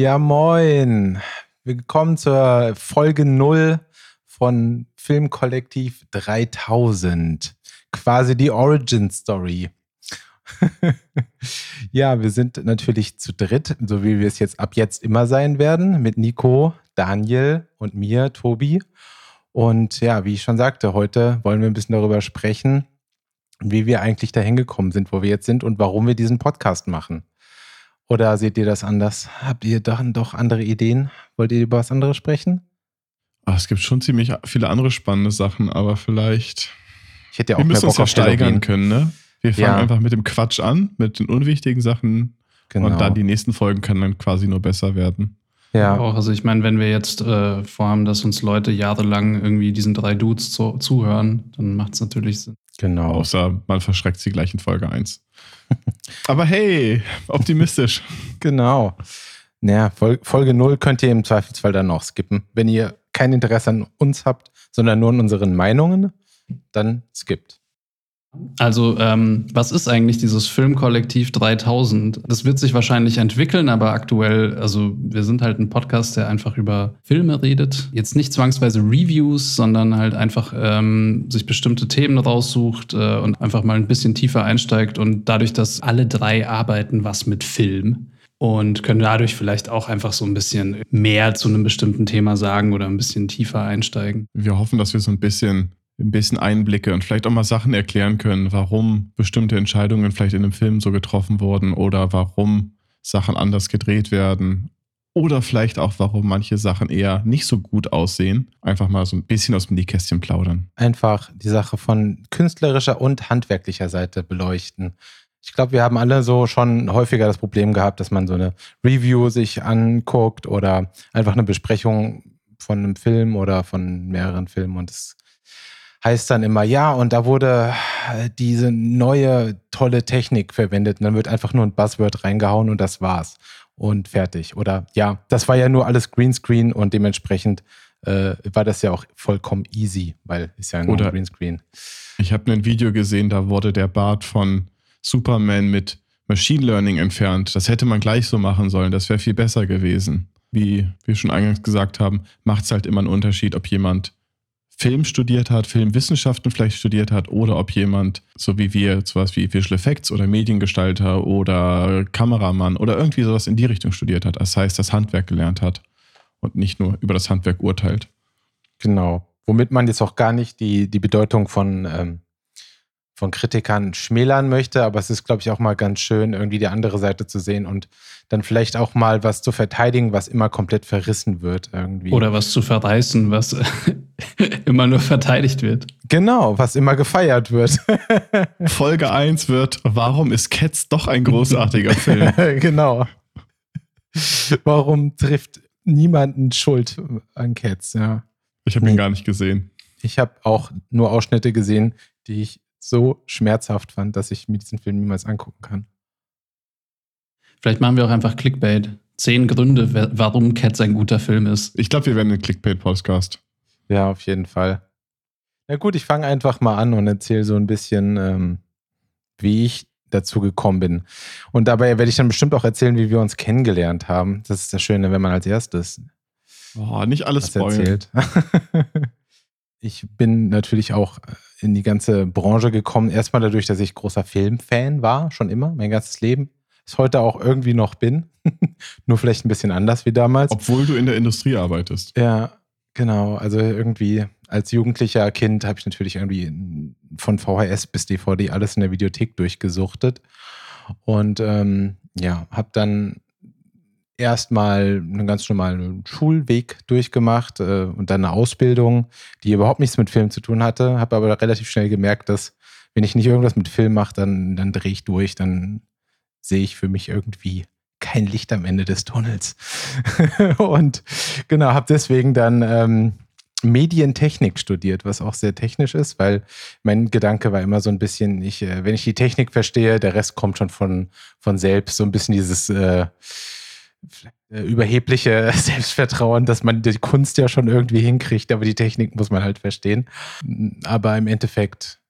Ja, moin. Willkommen zur Folge 0 von Filmkollektiv 3000. Quasi die Origin Story. ja, wir sind natürlich zu dritt, so wie wir es jetzt ab jetzt immer sein werden, mit Nico, Daniel und mir, Tobi. Und ja, wie ich schon sagte, heute wollen wir ein bisschen darüber sprechen, wie wir eigentlich dahin gekommen sind, wo wir jetzt sind und warum wir diesen Podcast machen. Oder seht ihr das anders? Habt ihr dann doch andere Ideen? Wollt ihr über was anderes sprechen? Ach, es gibt schon ziemlich viele andere spannende Sachen, aber vielleicht. Ich hätte ja auch wir müssen uns ja steigern können, ne? Wir fangen Ja. einfach mit dem Quatsch an, mit den unwichtigen Sachen. Genau. Und dann die nächsten Folgen können dann quasi nur besser werden. ja. Auch, also ich meine, wenn wir jetzt äh, vorhaben, dass uns Leute jahrelang irgendwie diesen drei Dudes zu, zuhören, dann macht es natürlich Sinn. Genau. Außer man verschreckt sie gleich in Folge 1. aber hey, optimistisch. Genau. Naja, Fol Folge 0 könnt ihr im Zweifelsfall dann noch skippen. Wenn ihr kein Interesse an uns habt, sondern nur an unseren Meinungen, dann skippt. Also, ähm, was ist eigentlich dieses Filmkollektiv 3000? Das wird sich wahrscheinlich entwickeln, aber aktuell, also wir sind halt ein Podcast, der einfach über Filme redet. Jetzt nicht zwangsweise Reviews, sondern halt einfach ähm, sich bestimmte Themen raussucht äh, und einfach mal ein bisschen tiefer einsteigt. Und dadurch, dass alle drei arbeiten was mit Film und können dadurch vielleicht auch einfach so ein bisschen mehr zu einem bestimmten Thema sagen oder ein bisschen tiefer einsteigen. Wir hoffen, dass wir so ein bisschen, ein bisschen Einblicke und vielleicht auch mal Sachen erklären können, warum bestimmte Entscheidungen vielleicht in einem Film so getroffen wurden oder warum Sachen anders gedreht werden. Oder vielleicht auch, warum manche Sachen eher nicht so gut aussehen. Einfach mal so ein bisschen aus dem Nähkästchen plaudern. Einfach die Sache von künstlerischer und handwerklicher Seite beleuchten. Ich glaube, wir haben alle so schon häufiger das Problem gehabt, dass man so eine Review sich anguckt oder einfach eine Besprechung von einem Film oder von mehreren Filmen und es heißt dann immer, ja, und da wurde äh, diese neue tolle Technik verwendet und dann wird einfach nur ein Buzzword reingehauen und das war's und fertig. Oder ja, das war ja nur alles Greenscreen und dementsprechend äh, war das ja auch vollkommen easy, weil ist ja nur Oder- ein Greenscreen. Ich habe ein Video gesehen, da wurde der Bart von Superman mit Machine Learning entfernt. Das hätte man gleich so machen sollen. Das wäre viel besser gewesen. Wie wir schon eingangs gesagt haben, macht es halt immer einen Unterschied, ob jemand Film studiert hat, Filmwissenschaften vielleicht studiert hat oder ob jemand, so wie wir, sowas wie Visual Effects oder Mediengestalter oder Kameramann oder irgendwie sowas in die Richtung studiert hat. Das heißt, das Handwerk gelernt hat und nicht nur über das Handwerk urteilt. Genau. Womit man jetzt auch gar nicht die, die Bedeutung von, ähm, von Kritikern schmälern möchte, aber es ist, glaube ich, auch mal ganz schön, irgendwie die andere Seite zu sehen und dann vielleicht auch mal was zu verteidigen, was immer komplett verrissen wird irgendwie. Oder was zu verreißen, was immer nur verteidigt wird. genau, was immer gefeiert wird. Folge 1 wird, warum ist Cats doch ein großartiger Film? genau. Warum trifft niemanden Schuld an Cats? Ja. Ich habe ihn gar nicht gesehen. Ich habe auch nur Ausschnitte gesehen, die ich so schmerzhaft fand, dass ich mir diesen Film niemals angucken kann. Vielleicht machen wir auch einfach Clickbait. Zehn Gründe, warum Cats ein guter Film ist. Ich glaube, wir werden ein Clickbait-Podcast. Ja, auf jeden Fall. Na gut, ich fange einfach mal an und erzähle so ein bisschen, ähm, wie ich dazu gekommen bin. Und dabei werde ich dann bestimmt auch erzählen, wie wir uns kennengelernt haben. Das ist das Schöne, wenn man als erstes Oh, nicht alles erzählt. ich bin natürlich auch in die ganze Branche gekommen. Erstmal dadurch, dass ich großer Filmfan war, schon immer, mein ganzes Leben. Es heute auch irgendwie noch bin. Nur vielleicht ein bisschen anders wie damals. Obwohl du in der Industrie arbeitest. Ja, genau. Also irgendwie als jugendlicher Kind habe ich natürlich irgendwie von VHS bis DVD alles in der Videothek durchgesuchtet. Und ähm, ja, habe dann erstmal einen ganz normalen Schulweg durchgemacht äh, und dann eine Ausbildung, die überhaupt nichts mit Film zu tun hatte. Habe aber relativ schnell gemerkt, dass wenn ich nicht irgendwas mit Film mache, dann, dann drehe ich durch, dann sehe ich für mich irgendwie kein Licht am Ende des Tunnels. und genau, habe deswegen dann ähm, Medientechnik studiert, was auch sehr technisch ist, weil mein Gedanke war immer so ein bisschen, ich, äh, wenn ich die Technik verstehe, der Rest kommt schon von, von selbst, so ein bisschen dieses äh, überhebliche Selbstvertrauen, dass man die Kunst ja schon irgendwie hinkriegt, aber die Technik muss man halt verstehen. Aber im Endeffekt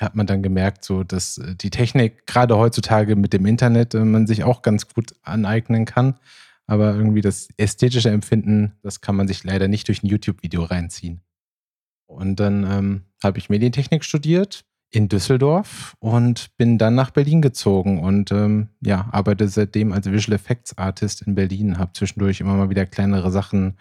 hat man dann gemerkt, so dass äh, die Technik gerade heutzutage mit dem Internet äh, man sich auch ganz gut aneignen kann. Aber irgendwie das ästhetische Empfinden, das kann man sich leider nicht durch ein YouTube-Video reinziehen. Und dann ähm, habe ich Medientechnik studiert in Düsseldorf und bin dann nach Berlin gezogen und ähm, ja, arbeite seitdem als Visual Effects Artist in Berlin. Habe zwischendurch immer mal wieder kleinere Sachen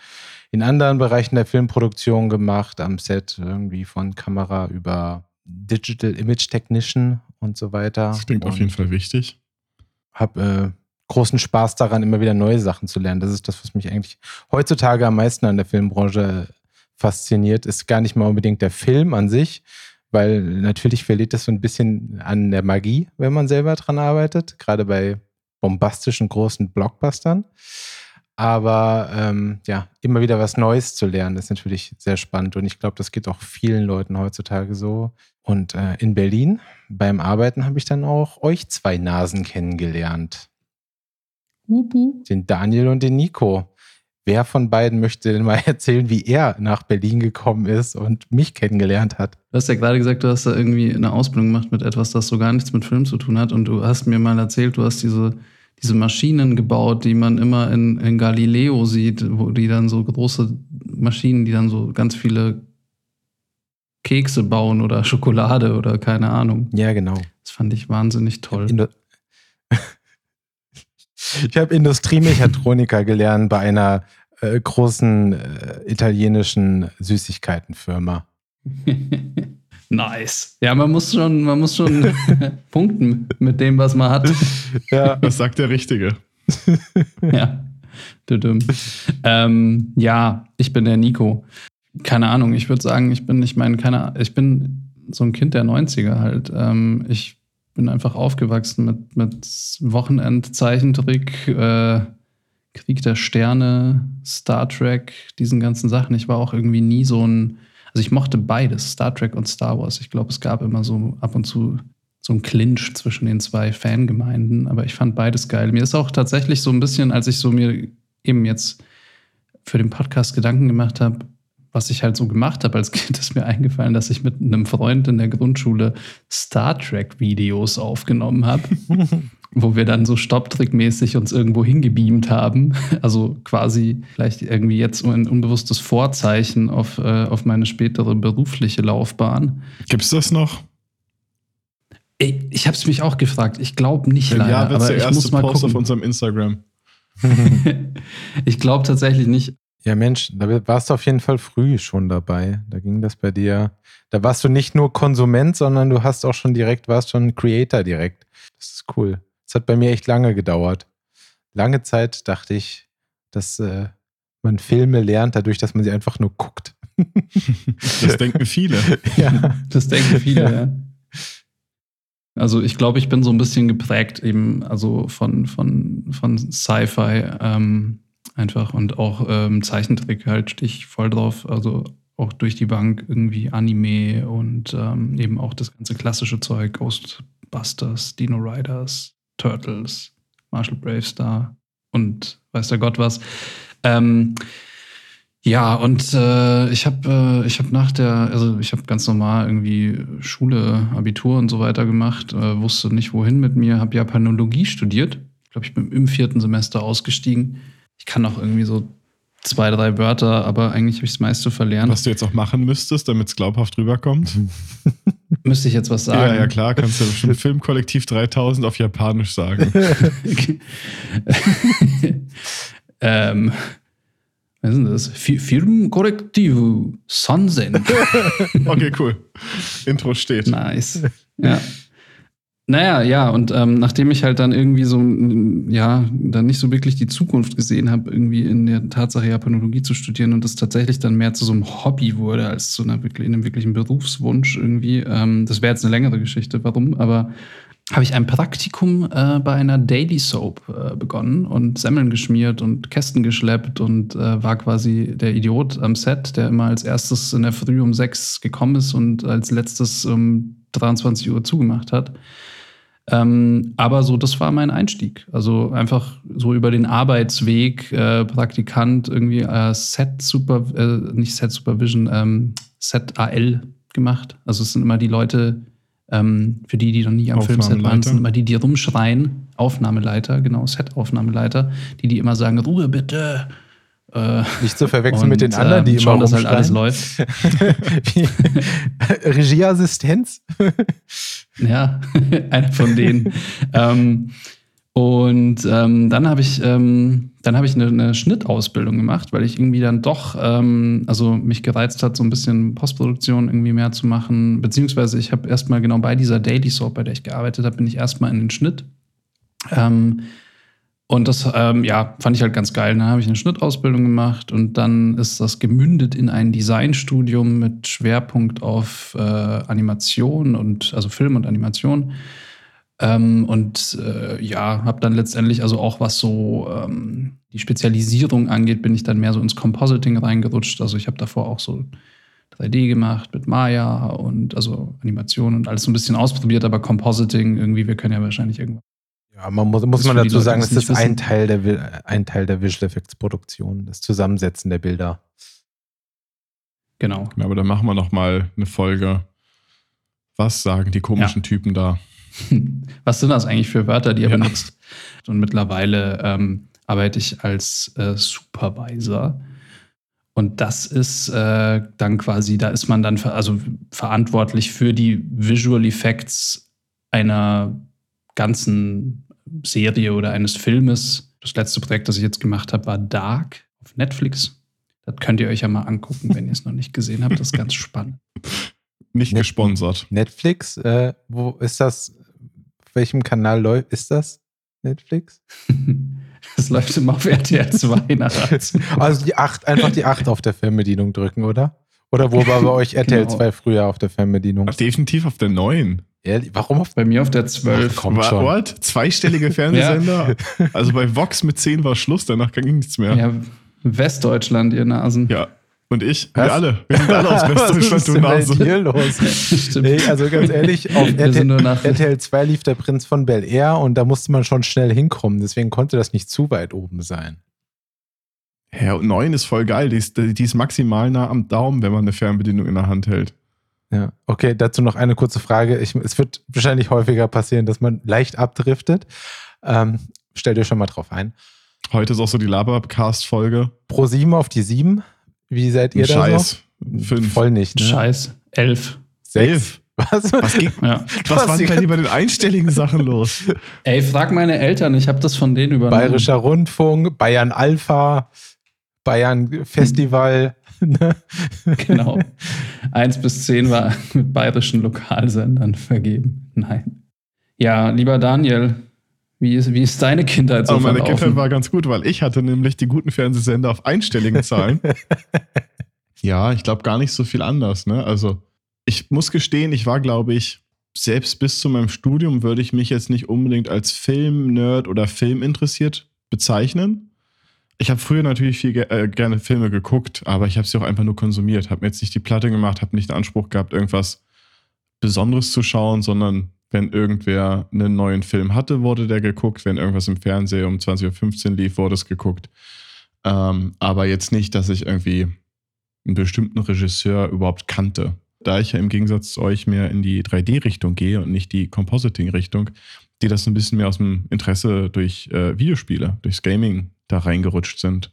in anderen Bereichen der Filmproduktion gemacht, am Set irgendwie von Kamera über Digital Image Technician und so weiter. Das klingt und auf jeden Fall wichtig. Habe äh, großen Spaß daran, immer wieder neue Sachen zu lernen. Das ist das, was mich eigentlich heutzutage am meisten an der Filmbranche fasziniert. Ist gar nicht mal unbedingt der Film an sich, weil natürlich verliert das so ein bisschen an der Magie, wenn man selber dran arbeitet, gerade bei bombastischen großen Blockbustern. Aber ähm, ja, immer wieder was Neues zu lernen, ist natürlich sehr spannend. Und ich glaube, das geht auch vielen Leuten heutzutage so. Und äh, in Berlin beim Arbeiten habe ich dann auch euch zwei Nasen kennengelernt. Den Daniel und den Nico. Wer von beiden möchte denn mal erzählen, wie er nach Berlin gekommen ist und mich kennengelernt hat? Du hast ja gerade gesagt, du hast da irgendwie eine Ausbildung gemacht mit etwas, das so gar nichts mit Film zu tun hat. Und du hast mir mal erzählt, du hast diese, diese Maschinen gebaut, die man immer in, in Galileo sieht, wo die dann so große Maschinen, die dann so ganz viele Kekse bauen oder Schokolade oder keine Ahnung. Ja, genau. Das fand ich wahnsinnig toll. Ich habe Industriemechatroniker gelernt bei einer äh, großen äh, italienischen Süßigkeitenfirma. nice. Ja, man muss schon, man muss schon punkten mit dem, was man hat. Ja, das sagt der Richtige. ja. Ähm, ja, ich bin der Nico. Keine Ahnung, ich würde sagen, ich bin, ich meine, keine ich bin so ein Kind der 90er halt. Ähm, ich bin einfach aufgewachsen mit, mit Wochenend-Zeichentrick, äh, Krieg der Sterne, Star Trek, diesen ganzen Sachen. Ich war auch irgendwie nie so ein, also ich mochte beides, Star Trek und Star Wars. Ich glaube, es gab immer so ab und zu so ein Clinch zwischen den zwei Fangemeinden, aber ich fand beides geil. Mir ist auch tatsächlich so ein bisschen, als ich so mir eben jetzt für den Podcast Gedanken gemacht habe, was ich halt so gemacht habe als Kind, ist mir eingefallen, dass ich mit einem Freund in der Grundschule Star Trek-Videos aufgenommen habe, wo wir dann so Stopptrickmäßig uns irgendwo hingebeamt haben. Also quasi vielleicht irgendwie jetzt ein unbewusstes Vorzeichen auf, äh, auf meine spätere berufliche Laufbahn. Gibt es das noch? Ey, ich habe es mich auch gefragt. Ich glaube nicht ja, leider. Ja, aber der ich erste muss mal Post gucken. auf unserem Instagram. ich glaube tatsächlich nicht. Ja, Mensch, da warst du auf jeden Fall früh schon dabei. Da ging das bei dir. Da warst du nicht nur Konsument, sondern du hast auch schon direkt, warst schon Creator direkt. Das ist cool. Das hat bei mir echt lange gedauert. Lange Zeit dachte ich, dass äh, man Filme lernt, dadurch, dass man sie einfach nur guckt. Das denken viele. ja. Das denken viele, ja. Also ich glaube, ich bin so ein bisschen geprägt eben, also von, von, von Sci-Fi ähm, einfach und auch ähm, Zeichentrick halt stehe ich voll drauf. Also auch durch die Bank irgendwie Anime und ähm, eben auch das ganze klassische Zeug, Ghostbusters, Dino Riders, Turtles, Marshall Bravestar und weiß der Gott was. Ähm, ja, und äh, ich habe äh, hab nach der, also ich habe ganz normal irgendwie Schule, Abitur und so weiter gemacht, äh, wusste nicht wohin mit mir, habe Japanologie studiert. Ich glaube, ich bin im vierten Semester ausgestiegen. Ich kann auch irgendwie so zwei, drei Wörter, aber eigentlich habe ich das meiste verlernt. Was du jetzt auch machen müsstest, damit es glaubhaft rüberkommt. Müsste ich jetzt was sagen? Ja, ja, klar, kannst du bestimmt Filmkollektiv 3000 auf Japanisch sagen. ähm, was ist denn das? Fi- Filmkorrektiv Sansen. Okay, cool. Intro steht. Nice. Ja. Naja, ja, und ähm, nachdem ich halt dann irgendwie so, ja, dann nicht so wirklich die Zukunft gesehen habe, irgendwie in der Tatsache Japanologie zu studieren und das tatsächlich dann mehr zu so einem Hobby wurde, als zu einer einem wirklichen Berufswunsch irgendwie. Ähm, das wäre jetzt eine längere Geschichte, warum, aber habe ich ein Praktikum äh, bei einer Daily Soap äh, begonnen und Semmeln geschmiert und Kästen geschleppt und äh, war quasi der Idiot am Set, der immer als erstes in der Früh um sechs gekommen ist und als letztes um 23 Uhr zugemacht hat. Ähm, aber so, das war mein Einstieg. Also einfach so über den Arbeitsweg, äh, Praktikant, irgendwie äh, Set Super, äh, nicht Set Supervision, ähm, Set AL gemacht. Also es sind immer die Leute, Ähm, für die, die noch nie am Filmset waren, sind immer die, die rumschreien. Aufnahmeleiter, genau, Set-Aufnahmeraufnahmeleiter, die, die immer sagen, Ruhe bitte. Äh, Nicht zu verwechseln und, mit den anderen, die äh, schauen, immer dass halt alles läuft. Regieassistenz? ja, einer von denen. ähm, und ähm, dann habe ich, ähm, dann hab ich eine, eine, Schnittausbildung gemacht, weil ich irgendwie dann doch, ähm, also mich gereizt hat, so ein bisschen Postproduktion irgendwie mehr zu machen. Beziehungsweise ich habe erstmal genau bei dieser Daily Soap, bei der ich gearbeitet habe, bin ich erstmal in den Schnitt. Ähm, und das, ähm, ja, fand ich halt ganz geil. Dann habe ich eine Schnittausbildung gemacht und dann ist das gemündet in ein Designstudium mit Schwerpunkt auf äh, Animation und, also Film und Animation. Ähm, und äh, ja, habe dann letztendlich also auch was so ähm, die Spezialisierung angeht, bin ich dann mehr so ins Compositing reingerutscht. Also ich habe davor auch so 3D gemacht mit Maya und also Animation und alles so ein bisschen ausprobiert, aber Compositing irgendwie, wir können ja wahrscheinlich irgendwann. Ja, man muss, muss man dazu sagen, es ist ein Teil, der, ein Teil der Visual Effects Produktion, das Zusammensetzen der Bilder. Genau. Ja, aber dann machen wir noch mal eine Folge. Was sagen die komischen ja. Typen da? Was sind das eigentlich für Wörter, die er ja. benutzt? Und mittlerweile ähm, arbeite ich als äh, Supervisor. Und das ist äh, dann quasi, da ist man dann ver also verantwortlich für die Visual Effects einer ganzen Serie oder eines Filmes. Das letzte Projekt, das ich jetzt gemacht habe, war Dark auf Netflix. Das könnt ihr euch ja mal angucken, wenn ihr es noch nicht gesehen habt. Das ist ganz spannend. Nicht Net gesponsert. Netflix, äh, wo ist das? welchem Kanal läuft, ist das? Netflix? Das läuft immer auf RTL 2 nachher. Also die 8, einfach die 8 auf der Fernbedienung drücken, oder? Oder wo war bei euch RTL genau. 2 früher auf der Fernbedienung? Definitiv auf der 9. Ja, warum auf Bei mir auf der 12. Ach, kommt schon. What? Zweistellige Fernsehsender? ja. Also bei Vox mit 10 war Schluss, danach ging nichts mehr. Ja, Westdeutschland, ihr Nasen. Ja, und ich, Was? wir alle. Wir sind alle aus Westdeutschland, du Nase. Was ist hier los? Hey, also ganz ehrlich, auf RTL, RTL 2 lief der Prinz von Bel Air und da musste man schon schnell hinkommen. Deswegen konnte das nicht zu weit oben sein. Ja, und 9 ist voll geil. Die ist, die ist maximal nah am Daumen, wenn man eine Fernbedienung in der Hand hält. Ja, okay, dazu noch eine kurze Frage. Ich, es wird wahrscheinlich häufiger passieren, dass man leicht abdriftet. Ähm, stellt euch schon mal drauf ein. Heute ist auch so die Labercast-Folge. Pro 7 auf die 7. Wie seid ihr Scheiß. da so? Fünf. Voll nicht. Ne? Scheiß. Elf. Elf. Was? Was, ging, ja. was war denn bei den einstelligen Sachen los? Ey, frag meine Eltern, ich habe das von denen übernommen. Bayerischer Rundfunk, Bayern Alpha, Bayern Festival. Ne? genau. Eins bis zehn war mit bayerischen Lokalsendern vergeben. Nein. Ja, lieber Daniel, wie ist, wie ist deine Kindheit so? Aber meine verlaufen? Kindheit war ganz gut, weil ich hatte nämlich die guten Fernsehsender auf einstelligen Zahlen. ja, ich glaube gar nicht so viel anders. Ne? Also ich muss gestehen, ich war, glaube ich, selbst bis zu meinem Studium würde ich mich jetzt nicht unbedingt als Film-Nerd oder Filminteressiert bezeichnen. Ich habe früher natürlich viel äh, gerne Filme geguckt, aber ich habe sie auch einfach nur konsumiert. Habe mir jetzt nicht die Platte gemacht, habe nicht den Anspruch gehabt, irgendwas Besonderes zu schauen, sondern wenn irgendwer einen neuen Film hatte, wurde der geguckt. Wenn irgendwas im Fernsehen um 20.15 Uhr lief, wurde es geguckt. Ähm, aber jetzt nicht, dass ich irgendwie einen bestimmten Regisseur überhaupt kannte. Da ich ja im Gegensatz zu euch mehr in die 3D-Richtung gehe und nicht die Compositing-Richtung, die das ein bisschen mehr aus dem Interesse durch äh, Videospiele, durchs Gaming da reingerutscht sind.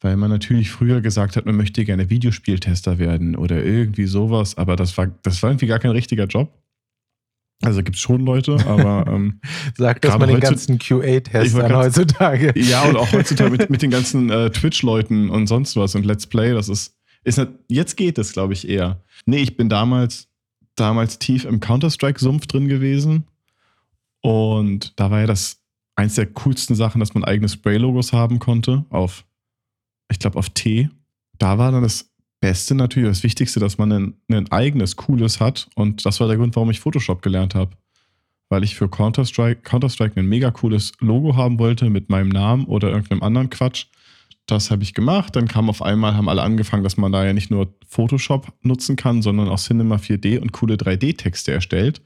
Weil man natürlich früher gesagt hat, man möchte gerne Videospieltester werden oder irgendwie sowas, aber das war, das war irgendwie gar kein richtiger Job. Also gibt es schon Leute, aber ähm, sagt das mal den ganzen QA-Testern heutzutage. Ja, und auch heutzutage mit, mit den ganzen äh, Twitch-Leuten und sonst was und Let's Play, das ist, ist nicht, jetzt geht es, glaube ich, eher. Nee, ich bin damals, damals tief im Counter-Strike-Sumpf drin gewesen. Und da war ja das eins der coolsten Sachen, dass man eigene Spray-Logos haben konnte auf, ich glaube, auf T. Da war dann das Beste natürlich, das Wichtigste, dass man ein, ein eigenes, cooles hat. Und das war der Grund, warum ich Photoshop gelernt habe. Weil ich für Counter-Strike Counter -Strike ein mega cooles Logo haben wollte mit meinem Namen oder irgendeinem anderen Quatsch. Das habe ich gemacht. Dann kam auf einmal, haben alle angefangen, dass man da ja nicht nur Photoshop nutzen kann, sondern auch Cinema 4D und coole 3D-Texte erstellt.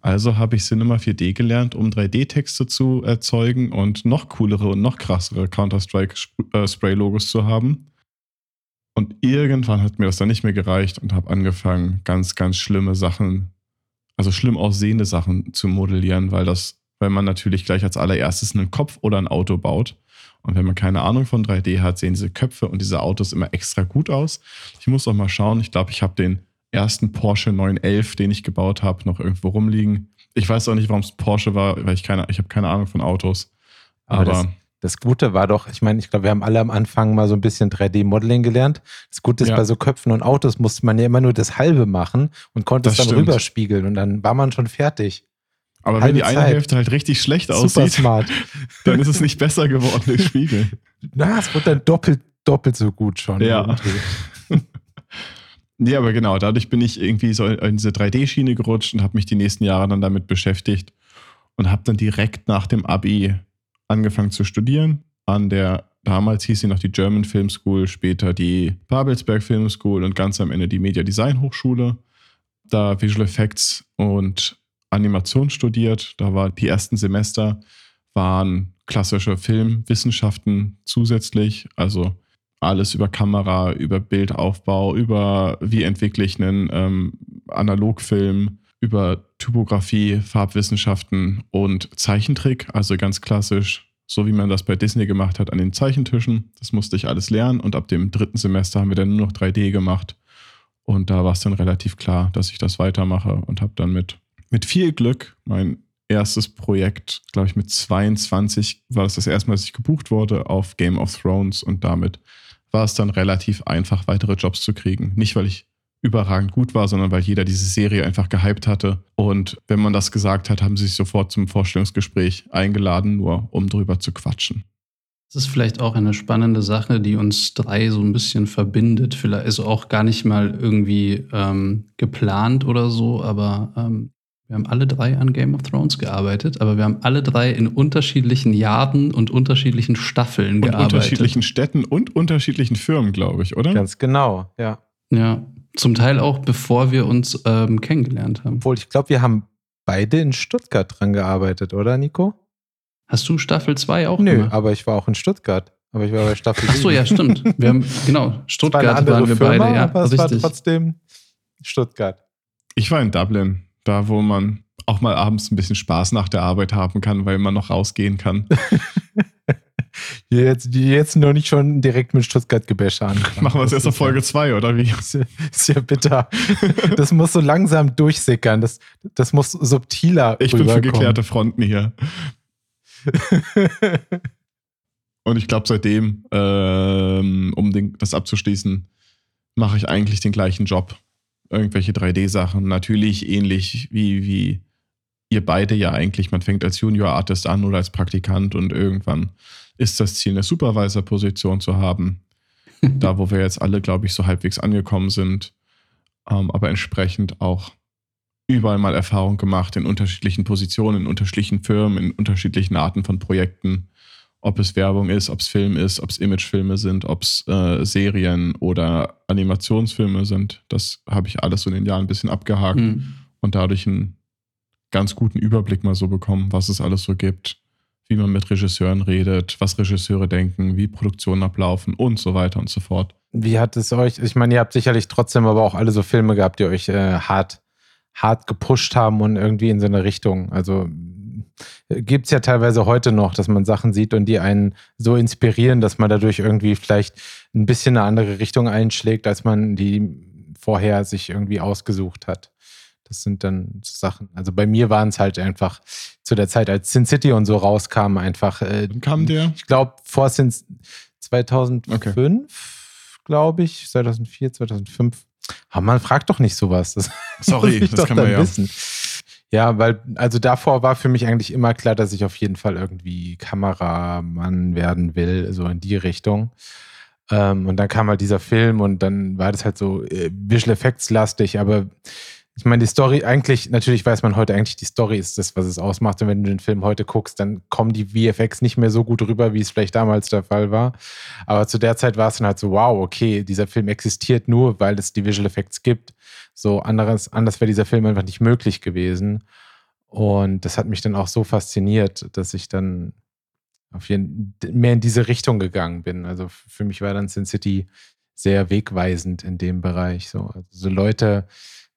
Also habe ich Cinema 4D gelernt, um 3D-Texte zu erzeugen und noch coolere und noch krassere Counter-Strike-Spray-Logos äh, zu haben. Und irgendwann hat mir das dann nicht mehr gereicht und habe angefangen, ganz, ganz schlimme Sachen also schlimm aussehende Sachen zu modellieren, weil das, weil man natürlich gleich als allererstes einen Kopf oder ein Auto baut. Und wenn man keine Ahnung von 3D hat, sehen diese Köpfe und diese Autos immer extra gut aus. Ich muss auch mal schauen. Ich glaube, ich habe den ersten Porsche 911, den ich gebaut habe, noch irgendwo rumliegen. Ich weiß auch nicht, warum es Porsche war, weil ich keine, ich habe keine Ahnung von Autos. Aber, Aber das, das, Gute war doch, ich meine, ich glaube, wir haben alle am Anfang mal so ein bisschen 3D-Modeling gelernt. Das Gute ist, ja. bei so Köpfen und Autos musste man ja immer nur das Halbe machen und konnte das es dann stimmt. rüberspiegeln und dann war man schon fertig. Aber wenn die eine Zeit. Hälfte halt richtig schlecht aussieht, smart. dann ist es nicht besser geworden, der Spiegel. Na, es wird dann doppelt, doppelt so gut schon. Ja. nee, aber genau, dadurch bin ich irgendwie so in diese 3D-Schiene gerutscht und habe mich die nächsten Jahre dann damit beschäftigt und habe dann direkt nach dem Abi angefangen zu studieren an der, damals hieß sie noch die German Film School, später die Babelsberg Film School und ganz am Ende die Media Design Hochschule. Da Visual Effects und Animation studiert. Da war die ersten Semester waren klassische Filmwissenschaften zusätzlich, also alles über Kamera, über Bildaufbau, über wie entwickle ich einen ähm, Analogfilm, über Typografie, Farbwissenschaften und Zeichentrick, also ganz klassisch, so wie man das bei Disney gemacht hat an den Zeichentischen. Das musste ich alles lernen und ab dem dritten Semester haben wir dann nur noch 3D gemacht. Und da war es dann relativ klar, dass ich das weitermache und habe dann mit mit viel Glück mein erstes Projekt, glaube ich, mit 22 war das das erste Mal, dass ich gebucht wurde auf Game of Thrones und damit war es dann relativ einfach, weitere Jobs zu kriegen. Nicht, weil ich überragend gut war, sondern weil jeder diese Serie einfach gehypt hatte. Und wenn man das gesagt hat, haben sie sich sofort zum Vorstellungsgespräch eingeladen, nur um drüber zu quatschen. Das ist vielleicht auch eine spannende Sache, die uns drei so ein bisschen verbindet. Vielleicht ist auch gar nicht mal irgendwie ähm, geplant oder so, aber ähm, wir haben alle drei an Game of Thrones gearbeitet, aber wir haben alle drei in unterschiedlichen Jahren und unterschiedlichen Staffeln und gearbeitet. unterschiedlichen Städten und unterschiedlichen Firmen, glaube ich, oder? Ganz genau, ja. Ja, zum Teil auch bevor wir uns ähm, kennengelernt haben. Obwohl, ich glaube, wir haben beide in Stuttgart dran gearbeitet, oder, Nico? Hast du Staffel 2 auch Nö, gemacht? aber ich war auch in Stuttgart. Aber ich war bei Staffel 7. Ach so, ja, stimmt. Wir haben, genau, Stuttgart war waren wir Firma, beide, ja. Aber es richtig. war trotzdem Stuttgart. Ich war in Dublin da wo man auch mal abends ein bisschen Spaß nach der Arbeit haben kann, weil man noch rausgehen kann. jetzt, jetzt nur nicht schon direkt mit Stuttgart-Gebäsche an. Machen wir es erst auf Folge 2, oder wie? Ist ja, ist ja bitter. Das muss so langsam durchsickern. Das, das muss subtiler Ich bin für geklärte Fronten hier. Und ich glaube, seitdem, ähm, um den, das abzuschließen, mache ich eigentlich den gleichen Job irgendwelche 3D-Sachen. Natürlich ähnlich wie, wie ihr beide ja eigentlich. Man fängt als Junior-Artist an oder als Praktikant und irgendwann ist das Ziel, eine Supervisor-Position zu haben. da, wo wir jetzt alle, glaube ich, so halbwegs angekommen sind. Ähm, aber entsprechend auch überall mal Erfahrung gemacht in unterschiedlichen Positionen, in unterschiedlichen Firmen, in unterschiedlichen Arten von Projekten ob es Werbung ist, ob es Film ist, ob es Imagefilme sind, ob es äh, Serien oder Animationsfilme sind. Das habe ich alles so in den Jahren ein bisschen abgehakt mhm. und dadurch einen ganz guten Überblick mal so bekommen, was es alles so gibt, wie man mit Regisseuren redet, was Regisseure denken, wie Produktionen ablaufen und so weiter und so fort. Wie hat es euch, ich meine, ihr habt sicherlich trotzdem aber auch alle so Filme gehabt, die euch äh, hart, hart gepusht haben und irgendwie in so eine Richtung. Also gibt es ja teilweise heute noch, dass man Sachen sieht und die einen so inspirieren, dass man dadurch irgendwie vielleicht ein bisschen eine andere Richtung einschlägt, als man die vorher sich irgendwie ausgesucht hat. Das sind dann Sachen. Also bei mir waren es halt einfach zu der Zeit, als Sin City und so rauskam, einfach. Äh, kam der? Ich glaube, vor Sin 2005, okay. glaube ich, 2004, 2005. Aber man fragt doch nicht sowas. Das Sorry, das kann man ja. wissen. Ja, weil, also davor war für mich eigentlich immer klar, dass ich auf jeden Fall irgendwie Kameramann werden will, so in die Richtung. Ähm, und dann kam halt dieser Film und dann war das halt so äh, Visual Effects lastig, aber ich meine, die Story, eigentlich, natürlich weiß man heute eigentlich, die Story ist das, was es ausmacht. Und wenn du den Film heute guckst, dann kommen die VFX nicht mehr so gut rüber, wie es vielleicht damals der Fall war. Aber zu der Zeit war es dann halt so, wow, okay, dieser Film existiert nur, weil es die Visual Effects gibt. So anderes, anders wäre dieser Film einfach nicht möglich gewesen. Und das hat mich dann auch so fasziniert, dass ich dann auf jeden, mehr in diese Richtung gegangen bin. Also für mich war dann Sin City sehr wegweisend in dem Bereich. So, also so Leute,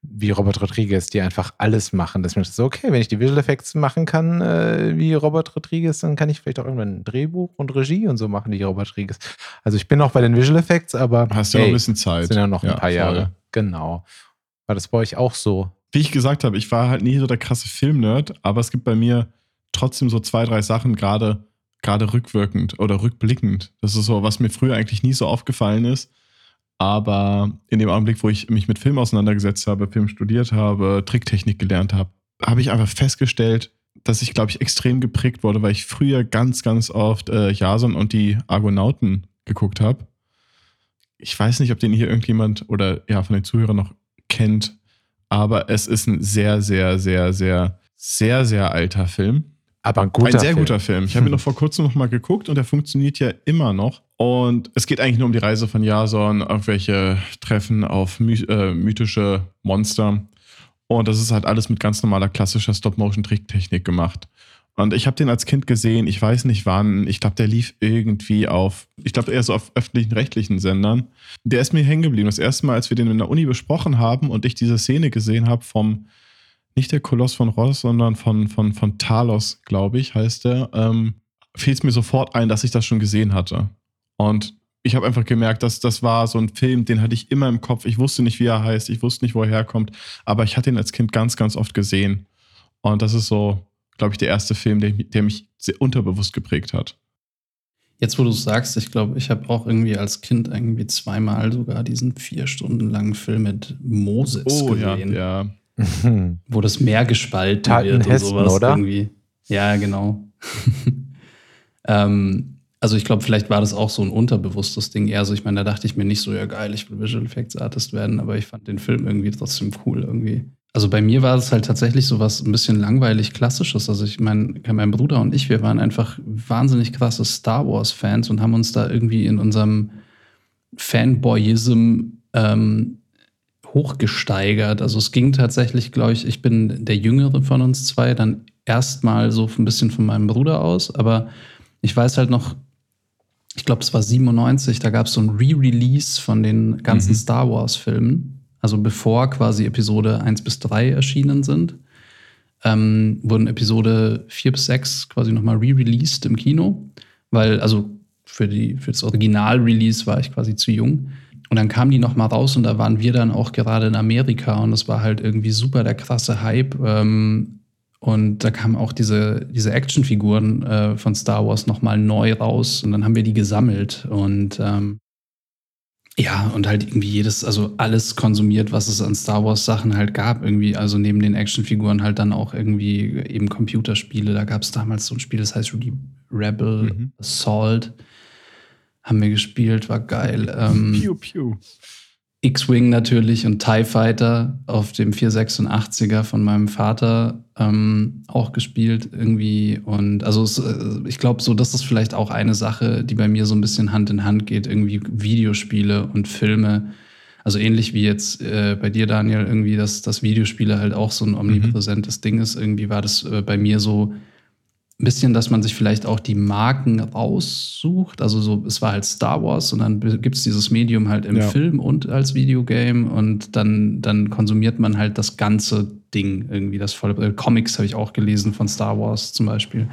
wie Robert Rodriguez, die einfach alles machen. Dass man so, okay, wenn ich die Visual Effects machen kann, äh, wie Robert Rodriguez, dann kann ich vielleicht auch irgendwann ein Drehbuch und Regie und so machen, wie Robert Rodriguez. Also ich bin auch bei den Visual Effects, aber. Hast ja hey, ein bisschen Zeit. Sind ja noch ein ja, paar voll. Jahre. Genau. War das bei euch auch so? Wie ich gesagt habe, ich war halt nie so der krasse Filmnerd, aber es gibt bei mir trotzdem so zwei, drei Sachen, gerade gerade rückwirkend oder rückblickend. Das ist so, was mir früher eigentlich nie so aufgefallen ist aber in dem Augenblick, wo ich mich mit Film auseinandergesetzt habe, Film studiert habe, Tricktechnik gelernt habe, habe ich einfach festgestellt, dass ich, glaube ich, extrem geprägt wurde, weil ich früher ganz, ganz oft äh, Jason und die Argonauten geguckt habe. Ich weiß nicht, ob den hier irgendjemand oder ja von den Zuhörern noch kennt, aber es ist ein sehr, sehr, sehr, sehr, sehr, sehr alter Film. Aber ein guter Ein sehr Film. guter Film. Ich habe ihn noch vor kurzem noch mal geguckt und er funktioniert ja immer noch. Und es geht eigentlich nur um die Reise von Jason, irgendwelche Treffen auf my äh, mythische Monster. Und das ist halt alles mit ganz normaler klassischer Stop-Motion-Tricktechnik gemacht. Und ich habe den als Kind gesehen, ich weiß nicht wann, ich glaube, der lief irgendwie auf, ich glaube eher so auf öffentlichen rechtlichen Sendern. Der ist mir hängen geblieben. Das erste Mal, als wir den in der Uni besprochen haben und ich diese Szene gesehen habe vom nicht der Koloss von Ross, sondern von, von, von Talos, glaube ich, heißt der, ähm, fiel es mir sofort ein, dass ich das schon gesehen hatte. Und ich habe einfach gemerkt, dass das war so ein Film, den hatte ich immer im Kopf. Ich wusste nicht, wie er heißt, ich wusste nicht, wo er herkommt, aber ich hatte ihn als Kind ganz, ganz oft gesehen. Und das ist so, glaube ich, der erste Film, der, der mich sehr unterbewusst geprägt hat. Jetzt, wo du es sagst, ich glaube, ich habe auch irgendwie als Kind irgendwie zweimal sogar diesen vier Stunden langen Film mit Moses oh, gesehen. Ja, ja. Wo das Meer gespalten Taten wird und Hessen, sowas oder? irgendwie. Ja, genau. ähm, also ich glaube, vielleicht war das auch so ein unterbewusstes Ding eher so. Ich meine, da dachte ich mir nicht so, ja geil, ich will Visual Effects Artist werden, aber ich fand den Film irgendwie trotzdem cool irgendwie. Also bei mir war es halt tatsächlich so was ein bisschen langweilig Klassisches. Also ich meine, mein Bruder und ich, wir waren einfach wahnsinnig krasse Star Wars Fans und haben uns da irgendwie in unserem Fanboyism ähm, hochgesteigert. Also es ging tatsächlich, glaube ich, ich bin der Jüngere von uns zwei, dann erstmal so ein bisschen von meinem Bruder aus, aber ich weiß halt noch, ich glaube, es war 97, da gab es so ein Re-Release von den ganzen mhm. Star Wars-Filmen, also bevor quasi Episode 1 bis 3 erschienen sind. Ähm, wurden Episode 4 bis 6 quasi nochmal re-released im Kino, weil, also für, die, für das Original-Release war ich quasi zu jung. Und dann kamen die noch mal raus und da waren wir dann auch gerade in Amerika und das war halt irgendwie super der krasse Hype. Ähm, und da kamen auch diese, diese Actionfiguren äh, von Star Wars noch mal neu raus und dann haben wir die gesammelt und ähm, ja, und halt irgendwie jedes, also alles konsumiert, was es an Star Wars Sachen halt gab, irgendwie, also neben den Actionfiguren halt dann auch irgendwie eben Computerspiele. Da gab es damals so ein Spiel, das heißt Rebel mhm. Assault haben wir gespielt, war geil. Ähm, pew, pew. X-Wing natürlich und TIE Fighter auf dem 486er von meinem Vater ähm, auch gespielt irgendwie. Und also es, äh, ich glaube, so, das ist vielleicht auch eine Sache, die bei mir so ein bisschen Hand in Hand geht, irgendwie Videospiele und Filme. Also ähnlich wie jetzt äh, bei dir, Daniel, irgendwie, dass, dass Videospiele halt auch so ein omnipräsentes mhm. Ding ist. Irgendwie war das äh, bei mir so ein bisschen, dass man sich vielleicht auch die Marken raussucht. Also so, es war halt Star Wars und dann gibt es dieses Medium halt im ja. Film und als Videogame und dann, dann konsumiert man halt das ganze Ding irgendwie. Das volle äh, Comics habe ich auch gelesen von Star Wars zum Beispiel.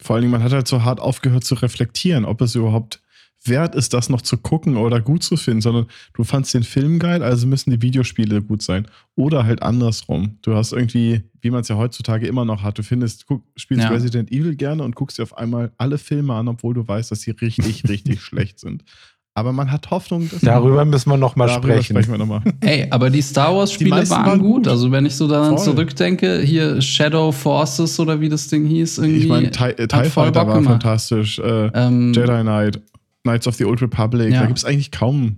Vor allen Dingen, man hat halt so hart aufgehört zu reflektieren, ob es überhaupt wert ist, das noch zu gucken oder gut zu finden, sondern du fandst den Film geil, also müssen die Videospiele gut sein. Oder halt andersrum. Du hast irgendwie, wie man es ja heutzutage immer noch hat, du findest, guck, spielst ja. Resident Evil gerne und guckst dir auf einmal alle Filme an, obwohl du weißt, dass sie richtig, richtig schlecht sind. Aber man hat Hoffnung, dass Darüber müssen wir noch mal sprechen. sprechen wir noch mal. Ey, aber die Star Wars Spiele waren, waren gut. gut. Also wenn ich so daran Voll. zurückdenke, hier Shadow Forces oder wie das Ding hieß, irgendwie. Ich meine, TIE Fighter war fantastisch. Äh, ähm, Jedi Knight. Knights of the Old Republic. Ja. Da gibt es eigentlich kaum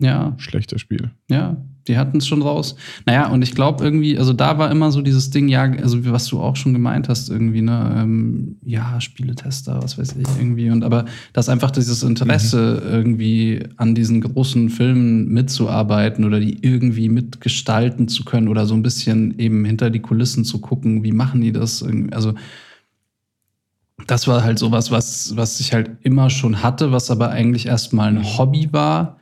ja. schlechte Spiele. Ja, die hatten es schon raus. Naja, und ich glaube irgendwie, also da war immer so dieses Ding, ja, also was du auch schon gemeint hast, irgendwie, ne, ähm, ja, Spieletester, was weiß ich, irgendwie. Und aber dass einfach dieses Interesse mhm. irgendwie an diesen großen Filmen mitzuarbeiten oder die irgendwie mitgestalten zu können oder so ein bisschen eben hinter die Kulissen zu gucken, wie machen die das? Also das war halt sowas, was, was ich halt immer schon hatte, was aber eigentlich erstmal ein Hobby war.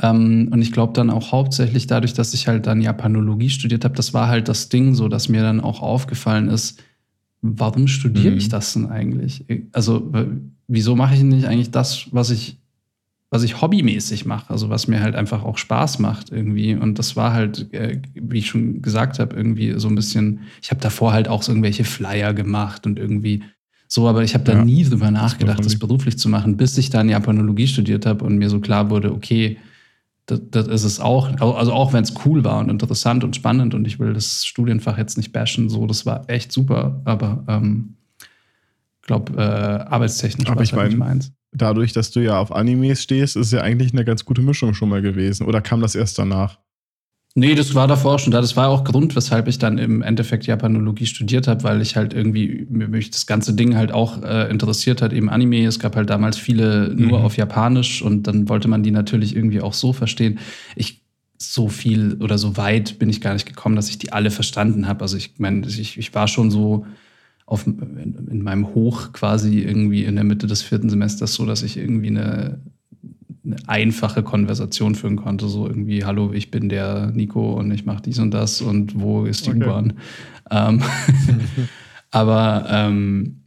Ähm, und ich glaube dann auch hauptsächlich dadurch, dass ich halt dann Japanologie studiert habe, das war halt das Ding so, dass mir dann auch aufgefallen ist, warum studiere mhm. ich das denn eigentlich? Also, wieso mache ich nicht eigentlich das, was ich, was ich hobbymäßig mache? Also, was mir halt einfach auch Spaß macht irgendwie. Und das war halt, äh, wie ich schon gesagt habe, irgendwie so ein bisschen, ich habe davor halt auch so irgendwelche Flyer gemacht und irgendwie so, aber ich habe da ja, nie drüber nachgedacht, das, beruflich zu machen, bis ich dann Japanologie studiert habe und mir so klar wurde, okay, das, das ist es auch. Also auch wenn es cool war und interessant und spannend und ich will das Studienfach jetzt nicht bashen, so, das war echt super, aber ähm, glaube, äh, arbeitstechnisch aber ich mein, nicht meins. Dadurch, dass du ja auf Animes stehst, ist ja eigentlich eine ganz gute Mischung schon mal gewesen. Oder kam das erst danach? Nee, das war davor schon da. Das war auch Grund, weshalb ich dann im Endeffekt Japanologie studiert habe, weil ich halt irgendwie mich das ganze Ding halt auch äh, interessiert hat, eben Anime. Es gab halt damals viele nur mhm. auf Japanisch und dann wollte man die natürlich irgendwie auch so verstehen. Ich so viel oder so weit bin ich gar nicht gekommen, dass ich die alle verstanden habe. Also ich meine, ich, ich war schon so auf, in, in meinem Hoch quasi irgendwie in der Mitte des vierten Semesters so, dass ich irgendwie eine eine einfache Konversation führen konnte. So irgendwie, hallo, ich bin der Nico und ich mache dies und das und wo ist die okay. U-Bahn? Ähm, aber, ähm,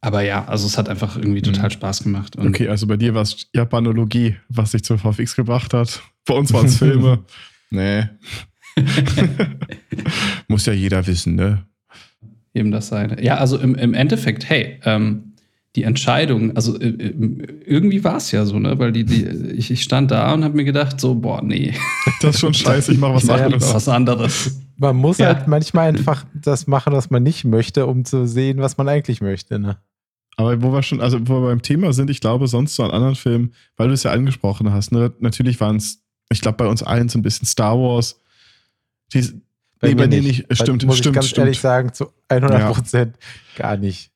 aber ja, also es hat einfach irgendwie total mhm. Spaß gemacht. Okay, also bei dir war es Japanologie, was dich zur VFX gebracht hat. Bei uns waren es Filme. nee. Muss ja jeder wissen, ne? Eben das seine. Ja, also im, im Endeffekt, hey, ähm, die Entscheidung, also äh, äh, irgendwie war es ja so, ne? Weil die, die, ich, ich stand da und habe mir gedacht, so, boah, nee. Das ist schon scheiße, ich mache was anderes. Was anderes. Man muss ja. halt manchmal einfach das machen, was man nicht möchte, um zu sehen, was man eigentlich möchte, ne? Aber wo wir schon, also wo wir beim Thema sind, ich glaube, sonst so an anderen Filmen, weil du es ja angesprochen hast, ne? Natürlich waren es, ich glaube, bei uns allen so ein bisschen Star Wars. Die, bei nee, bei denen nicht. Stimmt, muss stimmt, ich ganz stimmt. ehrlich sagen, zu 100 Prozent ja. gar nicht.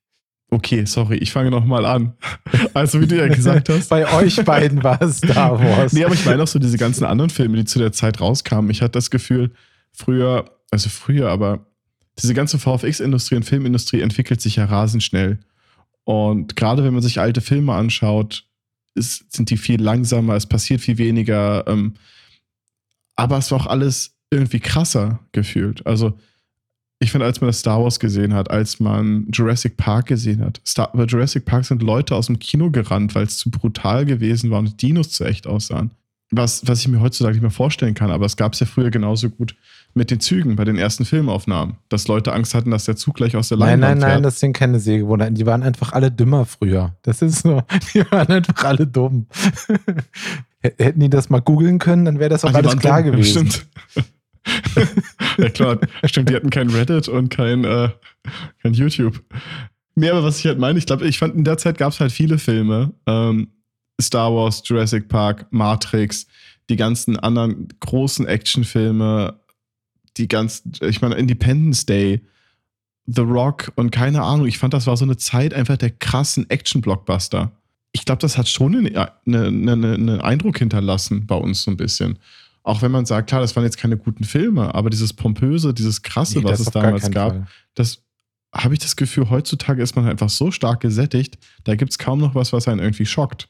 Okay, sorry, ich fange nochmal an. Also, wie du ja gesagt hast. Bei euch beiden war es Star Wars. nee, aber ich meine auch so diese ganzen anderen Filme, die zu der Zeit rauskamen. Ich hatte das Gefühl, früher, also früher, aber diese ganze VFX-Industrie und Filmindustrie entwickelt sich ja rasend schnell. Und gerade wenn man sich alte Filme anschaut, ist, sind die viel langsamer, es passiert viel weniger. Ähm, aber es war auch alles irgendwie krasser gefühlt. Also, ich finde, als man das Star Wars gesehen hat, als man Jurassic Park gesehen hat, Star bei Jurassic Park sind Leute aus dem Kino gerannt, weil es zu brutal gewesen war und Dinos zu echt aussahen. Was, was ich mir heutzutage nicht mehr vorstellen kann, aber es gab es ja früher genauso gut mit den Zügen bei den ersten Filmaufnahmen, dass Leute Angst hatten, dass der Zug gleich aus der Leinwand Nein, nein, nein, das sind keine Sehgewohnheiten. Die waren einfach alle dümmer früher. Das ist so. Die waren einfach alle dumm. Hätten die das mal googeln können, dann wäre das auch Ach, alles klar dumm. gewesen. Stimmt. Ja klar, stimmt, die hatten kein Reddit und kein, äh, kein YouTube. Nee, aber was ich halt meine, ich glaube, ich fand, in der Zeit gab es halt viele Filme. Ähm, Star Wars, Jurassic Park, Matrix, die ganzen anderen großen Actionfilme, die ganzen, ich meine, Independence Day, The Rock und keine Ahnung, ich fand, das war so eine Zeit einfach der krassen Action-Blockbuster. Ich glaube, das hat schon einen, einen, einen Eindruck hinterlassen bei uns so ein bisschen. Auch wenn man sagt, klar, das waren jetzt keine guten Filme, aber dieses Pompöse, dieses Krasse, nee, was es damals gab, Fall. das habe ich das Gefühl, heutzutage ist man einfach so stark gesättigt, da gibt es kaum noch was, was einen irgendwie schockt.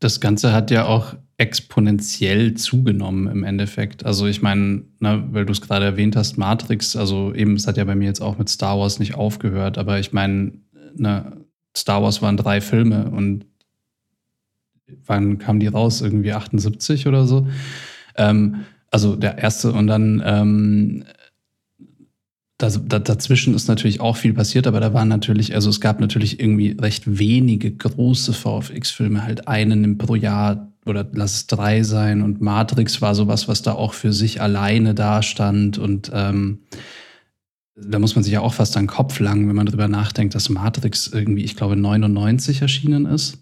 Das Ganze hat ja auch exponentiell zugenommen im Endeffekt. Also ich meine, ne, weil du es gerade erwähnt hast, Matrix, also eben, es hat ja bei mir jetzt auch mit Star Wars nicht aufgehört, aber ich meine, ne, Star Wars waren drei Filme und wann kamen die raus? Irgendwie 78 oder so. Ähm, also der erste und dann ähm, das, dazwischen ist natürlich auch viel passiert, aber da waren natürlich, also es gab natürlich irgendwie recht wenige große VFX-Filme, halt einen pro Jahr oder lass es drei sein und Matrix war sowas, was da auch für sich alleine dastand und ähm, da muss man sich ja auch fast an den Kopf langen, wenn man darüber nachdenkt, dass Matrix irgendwie, ich glaube, 99 erschienen ist.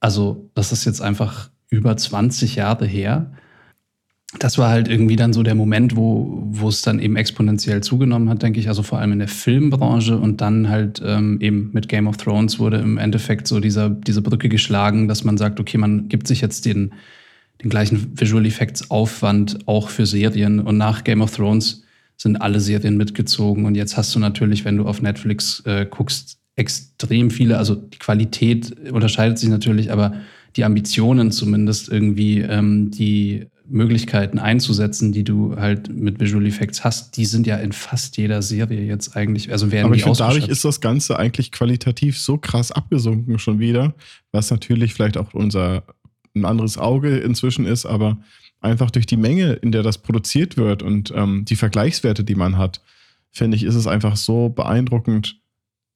Also, das ist jetzt einfach über 20 Jahre her. Das war halt irgendwie dann so der Moment, wo, wo es dann eben exponentiell zugenommen hat, denke ich. Also vor allem in der Filmbranche und dann halt ähm, eben mit Game of Thrones wurde im Endeffekt so dieser, diese Brücke geschlagen, dass man sagt, okay, man gibt sich jetzt den, den gleichen Visual Effects Aufwand auch für Serien. Und nach Game of Thrones sind alle Serien mitgezogen. Und jetzt hast du natürlich, wenn du auf Netflix äh, guckst, extrem viele, also die Qualität unterscheidet sich natürlich, aber die Ambitionen zumindest irgendwie ähm, die Möglichkeiten einzusetzen, die du halt mit Visual Effects hast, die sind ja in fast jeder Serie jetzt eigentlich, also werden Aber ich finde, dadurch ist das Ganze eigentlich qualitativ so krass abgesunken schon wieder, was natürlich vielleicht auch unser ein anderes Auge inzwischen ist, aber einfach durch die Menge, in der das produziert wird und ähm, die Vergleichswerte, die man hat, finde ich, ist es einfach so beeindruckend,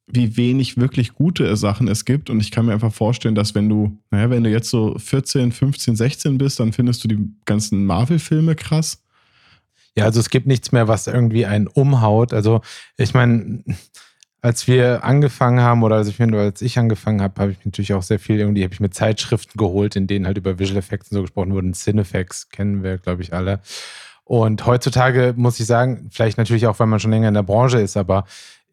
wie wenig wirklich gute Sachen es gibt. Und ich kann mir einfach vorstellen, dass wenn du, naja, wenn du jetzt so 14, 15, 16 bist, dann findest du die ganzen Marvel-Filme krass. Ja, also es gibt nichts mehr, was irgendwie einen umhaut. Also ich meine, als wir angefangen haben oder als ich, als ich angefangen habe, habe ich natürlich auch sehr viel irgendwie, habe ich mir Zeitschriften geholt, in denen halt über Visual Effects so gesprochen wurden. Cinefacts kennen wir, glaube ich, alle. Und heutzutage muss ich sagen, vielleicht natürlich auch, weil man schon länger in der Branche ist, aber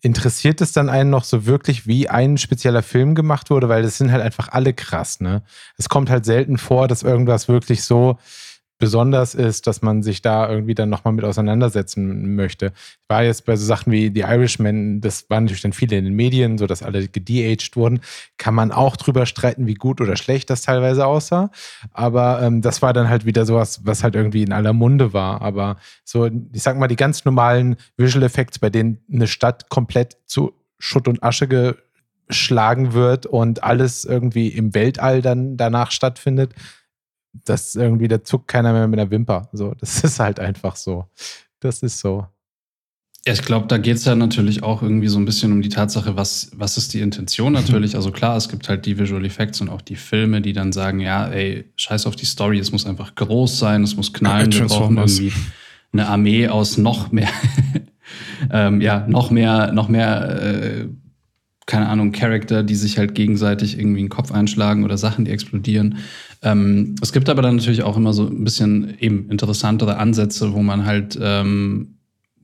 interessiert es dann einen noch so wirklich, wie ein spezieller Film gemacht wurde? Weil das sind halt einfach alle krass, ne? Es kommt halt selten vor, dass irgendwas wirklich so besonders ist, dass man sich da irgendwie dann nochmal mit auseinandersetzen möchte. War jetzt bei so Sachen wie The Irishman, das waren natürlich dann viele in den Medien, so dass alle gedeaged wurden. Kann man auch drüber streiten, wie gut oder schlecht das teilweise aussah. Aber ähm, das war dann halt wieder sowas, was halt irgendwie in aller Munde war. Aber so, ich sag mal, die ganz normalen Visual Effects, bei denen eine Stadt komplett zu Schutt und Asche geschlagen wird und alles irgendwie im Weltall dann danach stattfindet, das irgendwie, da zuckt keiner mehr mit einer Wimper. So, das ist halt einfach so. Das ist so. Ja, ich glaube, da geht es ja natürlich auch irgendwie so ein bisschen um die Tatsache, was, was ist die Intention natürlich. Also klar, es gibt halt die Visual Effects und auch die Filme, die dann sagen, ja, ey, scheiß auf die Story, es muss einfach groß sein, es muss knallen, wir brauchen irgendwie eine Armee aus noch mehr, ähm, ja, noch mehr, noch mehr, äh, keine Ahnung, Charakter, die sich halt gegenseitig irgendwie den Kopf einschlagen oder Sachen, die explodieren. Ähm, es gibt aber dann natürlich auch immer so ein bisschen eben interessantere Ansätze, wo man halt, ähm,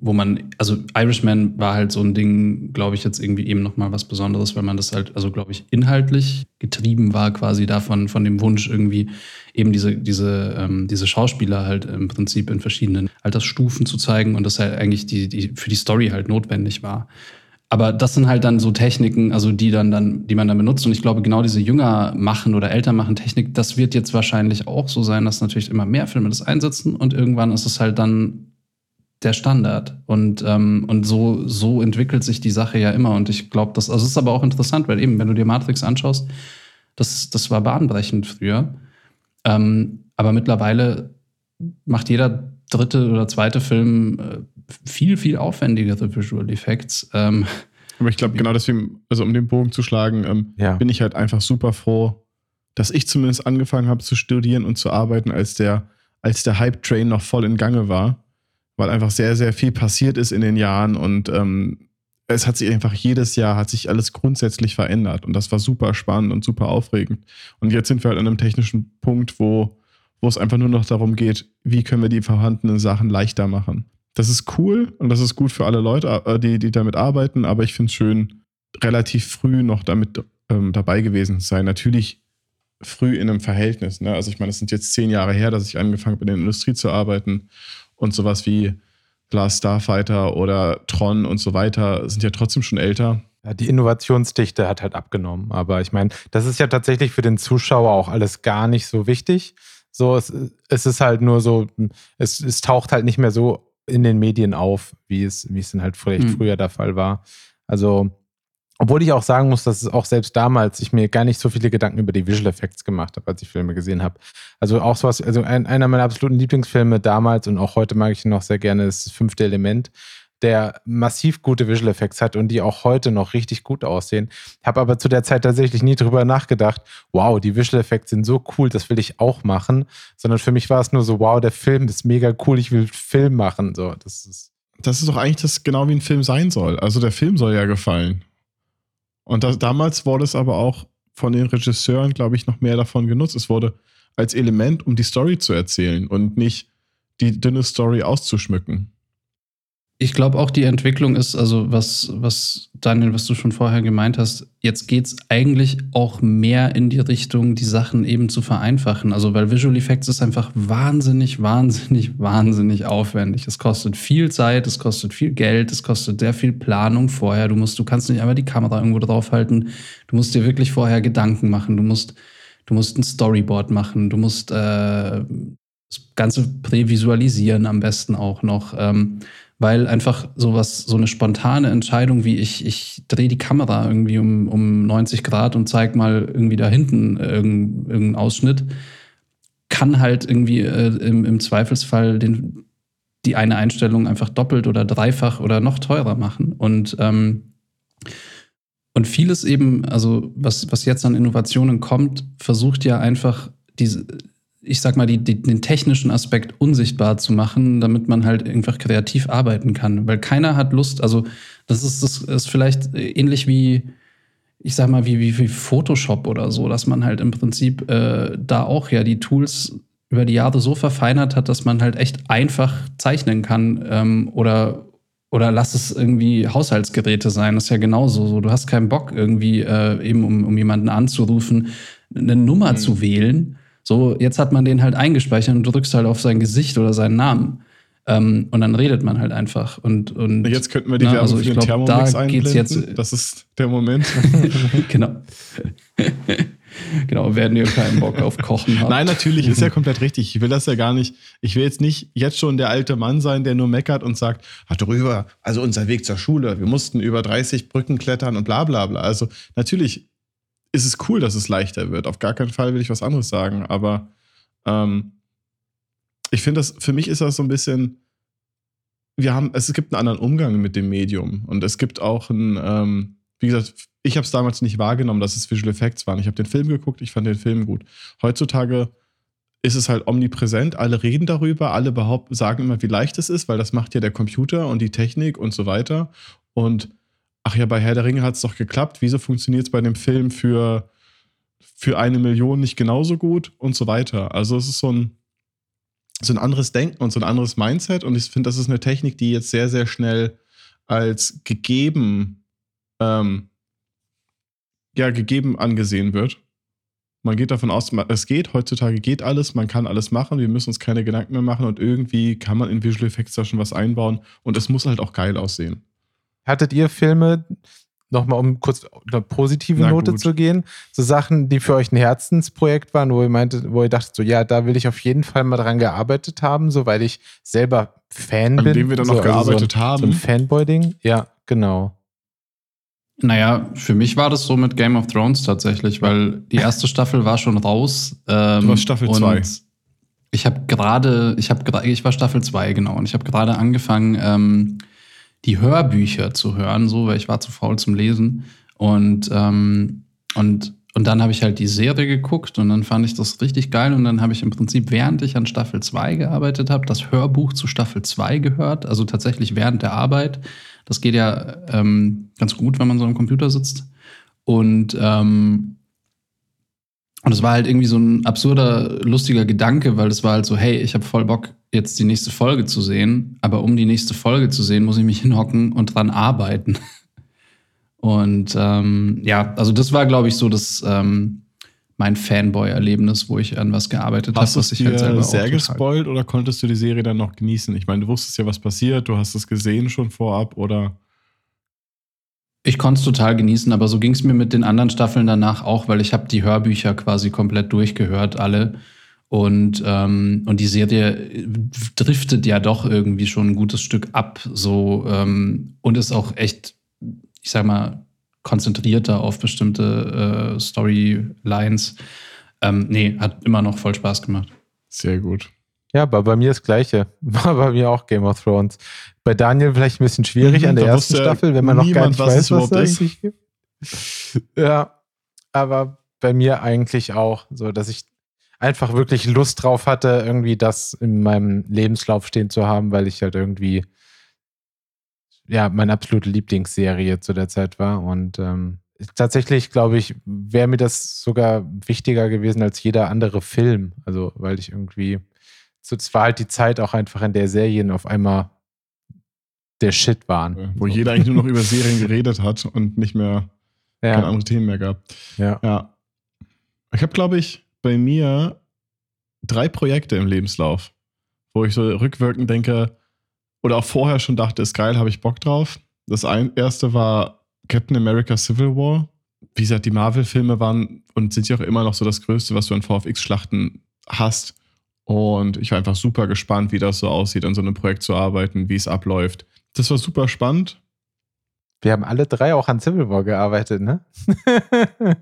wo man, also Irishman war halt so ein Ding, glaube ich, jetzt irgendwie eben nochmal was Besonderes, weil man das halt, also glaube ich, inhaltlich getrieben war quasi davon, von dem Wunsch irgendwie eben diese, diese, ähm, diese Schauspieler halt im Prinzip in verschiedenen Altersstufen zu zeigen und das halt eigentlich die, die für die Story halt notwendig war. Aber das sind halt dann so Techniken, also die dann, dann, die man dann benutzt. Und ich glaube, genau diese jünger machen oder älter machen Technik, das wird jetzt wahrscheinlich auch so sein, dass natürlich immer mehr Filme das einsetzen und irgendwann ist es halt dann der Standard. Und, ähm, und so, so entwickelt sich die Sache ja immer. Und ich glaube, das, also ist aber auch interessant, weil eben, wenn du dir Matrix anschaust, das, das war bahnbrechend früher. Ähm, aber mittlerweile macht jeder dritte oder zweite Film äh, viel, viel aufwendigere Visual Effects. Ähm, Aber ich glaube, genau deswegen, also um den Bogen zu schlagen, ähm, ja. bin ich halt einfach super froh, dass ich zumindest angefangen habe zu studieren und zu arbeiten, als der, als der Hype-Train noch voll in Gange war. Weil einfach sehr, sehr viel passiert ist in den Jahren und ähm, es hat sich einfach jedes Jahr hat sich alles grundsätzlich verändert und das war super spannend und super aufregend. Und jetzt sind wir halt an einem technischen Punkt, wo, wo es einfach nur noch darum geht, wie können wir die vorhandenen Sachen leichter machen das ist cool und das ist gut für alle Leute, äh, die, die damit arbeiten, aber ich finde es schön, relativ früh noch damit ähm, dabei gewesen zu sein. Natürlich früh in einem Verhältnis. Ne? Also ich meine, es sind jetzt zehn Jahre her, dass ich angefangen habe, in der Industrie zu arbeiten und sowas wie Last Starfighter oder Tron und so weiter sind ja trotzdem schon älter. Ja, die Innovationsdichte hat halt abgenommen. Aber ich meine, das ist ja tatsächlich für den Zuschauer auch alles gar nicht so wichtig. So, es, es ist halt nur so, es, es taucht halt nicht mehr so in den Medien auf, wie es, wie es dann halt vielleicht mhm. früher der Fall war. Also, obwohl ich auch sagen muss, dass es auch selbst damals ich mir gar nicht so viele Gedanken über die Visual Effects gemacht habe, als ich Filme gesehen habe. Also auch sowas, also ein, einer meiner absoluten Lieblingsfilme damals und auch heute mag ich ihn noch sehr gerne, ist das fünfte Element der massiv gute Visual Effects hat und die auch heute noch richtig gut aussehen. Habe aber zu der Zeit tatsächlich nie drüber nachgedacht, wow, die Visual Effects sind so cool, das will ich auch machen, sondern für mich war es nur so, wow, der Film ist mega cool, ich will Film machen. So, das ist das ist doch eigentlich das genau wie ein Film sein soll. Also der Film soll ja gefallen. Und das, damals wurde es aber auch von den Regisseuren, glaube ich, noch mehr davon genutzt. Es wurde als Element, um die Story zu erzählen und nicht die dünne Story auszuschmücken. Ich glaube auch die Entwicklung ist, also was, was Daniel, was du schon vorher gemeint hast, jetzt geht es eigentlich auch mehr in die Richtung, die Sachen eben zu vereinfachen. Also weil Visual Effects ist einfach wahnsinnig, wahnsinnig, wahnsinnig aufwendig. Es kostet viel Zeit, es kostet viel Geld, es kostet sehr viel Planung vorher. Du musst, du kannst nicht einfach die Kamera irgendwo draufhalten. Du musst dir wirklich vorher Gedanken machen. Du musst, du musst ein Storyboard machen. Du musst äh, das Ganze prävisualisieren am besten auch noch. Ähm, weil einfach sowas, so eine spontane Entscheidung wie ich, ich drehe die Kamera irgendwie um, um 90 Grad und zeige mal irgendwie da hinten irgendeinen irgendein Ausschnitt, kann halt irgendwie äh, im, im Zweifelsfall den, die eine Einstellung einfach doppelt oder dreifach oder noch teurer machen. Und, ähm, und vieles eben, also was, was jetzt an Innovationen kommt, versucht ja einfach diese, ich sag mal, die, die, den technischen Aspekt unsichtbar zu machen, damit man halt einfach kreativ arbeiten kann. Weil keiner hat Lust, also das ist, das ist vielleicht ähnlich wie, ich sag mal, wie, wie, wie Photoshop oder so, dass man halt im Prinzip äh, da auch ja die Tools über die Jahre so verfeinert hat, dass man halt echt einfach zeichnen kann ähm, oder oder lass es irgendwie Haushaltsgeräte sein. Das ist ja genauso so. Du hast keinen Bock, irgendwie äh, eben, um, um jemanden anzurufen, eine Nummer mhm. zu wählen, so, jetzt hat man den halt eingespeichert und drückst halt auf sein Gesicht oder seinen Namen. Ähm, und dann redet man halt einfach. Und, und jetzt könnten wir die na, Werbung also für den glaub, Thermomix da geht's jetzt Das ist der Moment. genau. genau, werden wir keinen Bock auf Kochen haben. Nein, natürlich, ist ja komplett richtig. Ich will das ja gar nicht. Ich will jetzt nicht jetzt schon der alte Mann sein, der nur meckert und sagt, hat drüber, also unser Weg zur Schule, wir mussten über 30 Brücken klettern und bla bla bla. Also natürlich ist es cool, dass es leichter wird. Auf gar keinen Fall will ich was anderes sagen, aber ähm, ich finde das, für mich ist das so ein bisschen, wir haben, es gibt einen anderen Umgang mit dem Medium und es gibt auch ein, ähm, wie gesagt, ich habe es damals nicht wahrgenommen, dass es Visual Effects waren. Ich habe den Film geguckt, ich fand den Film gut. Heutzutage ist es halt omnipräsent, alle reden darüber, alle behaupten, sagen immer, wie leicht es ist, weil das macht ja der Computer und die Technik und so weiter. Und ach ja, bei Herr der Ringe hat es doch geklappt, wieso funktioniert es bei dem Film für, für eine Million nicht genauso gut und so weiter. Also es ist so ein, so ein anderes Denken und so ein anderes Mindset und ich finde, das ist eine Technik, die jetzt sehr, sehr schnell als gegeben, ähm, ja, gegeben angesehen wird. Man geht davon aus, es geht, heutzutage geht alles, man kann alles machen, wir müssen uns keine Gedanken mehr machen und irgendwie kann man in Visual Effects da schon was einbauen und es muss halt auch geil aussehen. Hattet ihr Filme, nochmal um kurz eine positive Na Note gut. zu gehen, so Sachen, die für euch ein Herzensprojekt waren, wo ihr meintet, wo ihr dachtet, so ja, da will ich auf jeden Fall mal dran gearbeitet haben, so weil ich selber Fan An bin. An dem wir dann so, noch gearbeitet also so, haben. So ein Fanboy-Ding? Ja, genau. Naja, für mich war das so mit Game of Thrones tatsächlich, weil die erste Staffel war schon raus. Ähm, du warst Staffel 2. Ich habe gerade, ich habe ich war Staffel 2, genau, und ich habe gerade angefangen, ähm, die Hörbücher zu hören, so, weil ich war zu faul zum Lesen. Und, ähm, und, und dann habe ich halt die Serie geguckt und dann fand ich das richtig geil. Und dann habe ich im Prinzip, während ich an Staffel 2 gearbeitet habe, das Hörbuch zu Staffel 2 gehört. Also tatsächlich während der Arbeit. Das geht ja ähm, ganz gut, wenn man so am Computer sitzt. Und ähm, und es war halt irgendwie so ein absurder, lustiger Gedanke, weil es war halt so, hey, ich habe voll Bock, jetzt die nächste Folge zu sehen, aber um die nächste Folge zu sehen, muss ich mich hinhocken und dran arbeiten. Und ähm, ja, also das war, glaube ich, so das ähm, mein Fanboy-Erlebnis, wo ich an was gearbeitet habe, was ich halt selber sehr gespoilt oder konntest du die Serie dann noch genießen? Ich meine, du wusstest ja, was passiert, du hast es gesehen schon vorab oder ich konnte es total genießen, aber so ging es mir mit den anderen Staffeln danach auch, weil ich habe die Hörbücher quasi komplett durchgehört, alle. Und, ähm, und die Serie driftet ja doch irgendwie schon ein gutes Stück ab, so ähm, und ist auch echt, ich sag mal, konzentrierter auf bestimmte äh, Storylines. Ähm, nee, hat immer noch voll Spaß gemacht. Sehr gut. Ja, aber bei mir das Gleiche. War bei mir auch Game of Thrones. Bei Daniel vielleicht ein bisschen schwierig mhm, an der ersten Staffel, wenn man noch gar nicht was weiß, was es eigentlich gibt. Ja, aber bei mir eigentlich auch, so dass ich einfach wirklich Lust drauf hatte, irgendwie das in meinem Lebenslauf stehen zu haben, weil ich halt irgendwie ja meine absolute Lieblingsserie zu der Zeit war und ähm, tatsächlich glaube ich wäre mir das sogar wichtiger gewesen als jeder andere Film, also weil ich irgendwie so, war halt die Zeit auch einfach, in der Serien auf einmal der Shit waren. Wo so. jeder eigentlich nur noch über Serien geredet hat und nicht mehr ja. keine anderen Themen mehr gab. Ja. ja. Ich habe, glaube ich, bei mir drei Projekte im Lebenslauf, wo ich so rückwirkend denke, oder auch vorher schon dachte, ist geil, habe ich Bock drauf. Das ein, erste war Captain America Civil War. Wie gesagt, die Marvel-Filme waren und sind ja auch immer noch so das Größte, was du in VFX-Schlachten hast. Und ich war einfach super gespannt, wie das so aussieht, an so einem Projekt zu arbeiten, wie es abläuft. Das war super spannend. Wir haben alle drei auch an Civil War gearbeitet, ne?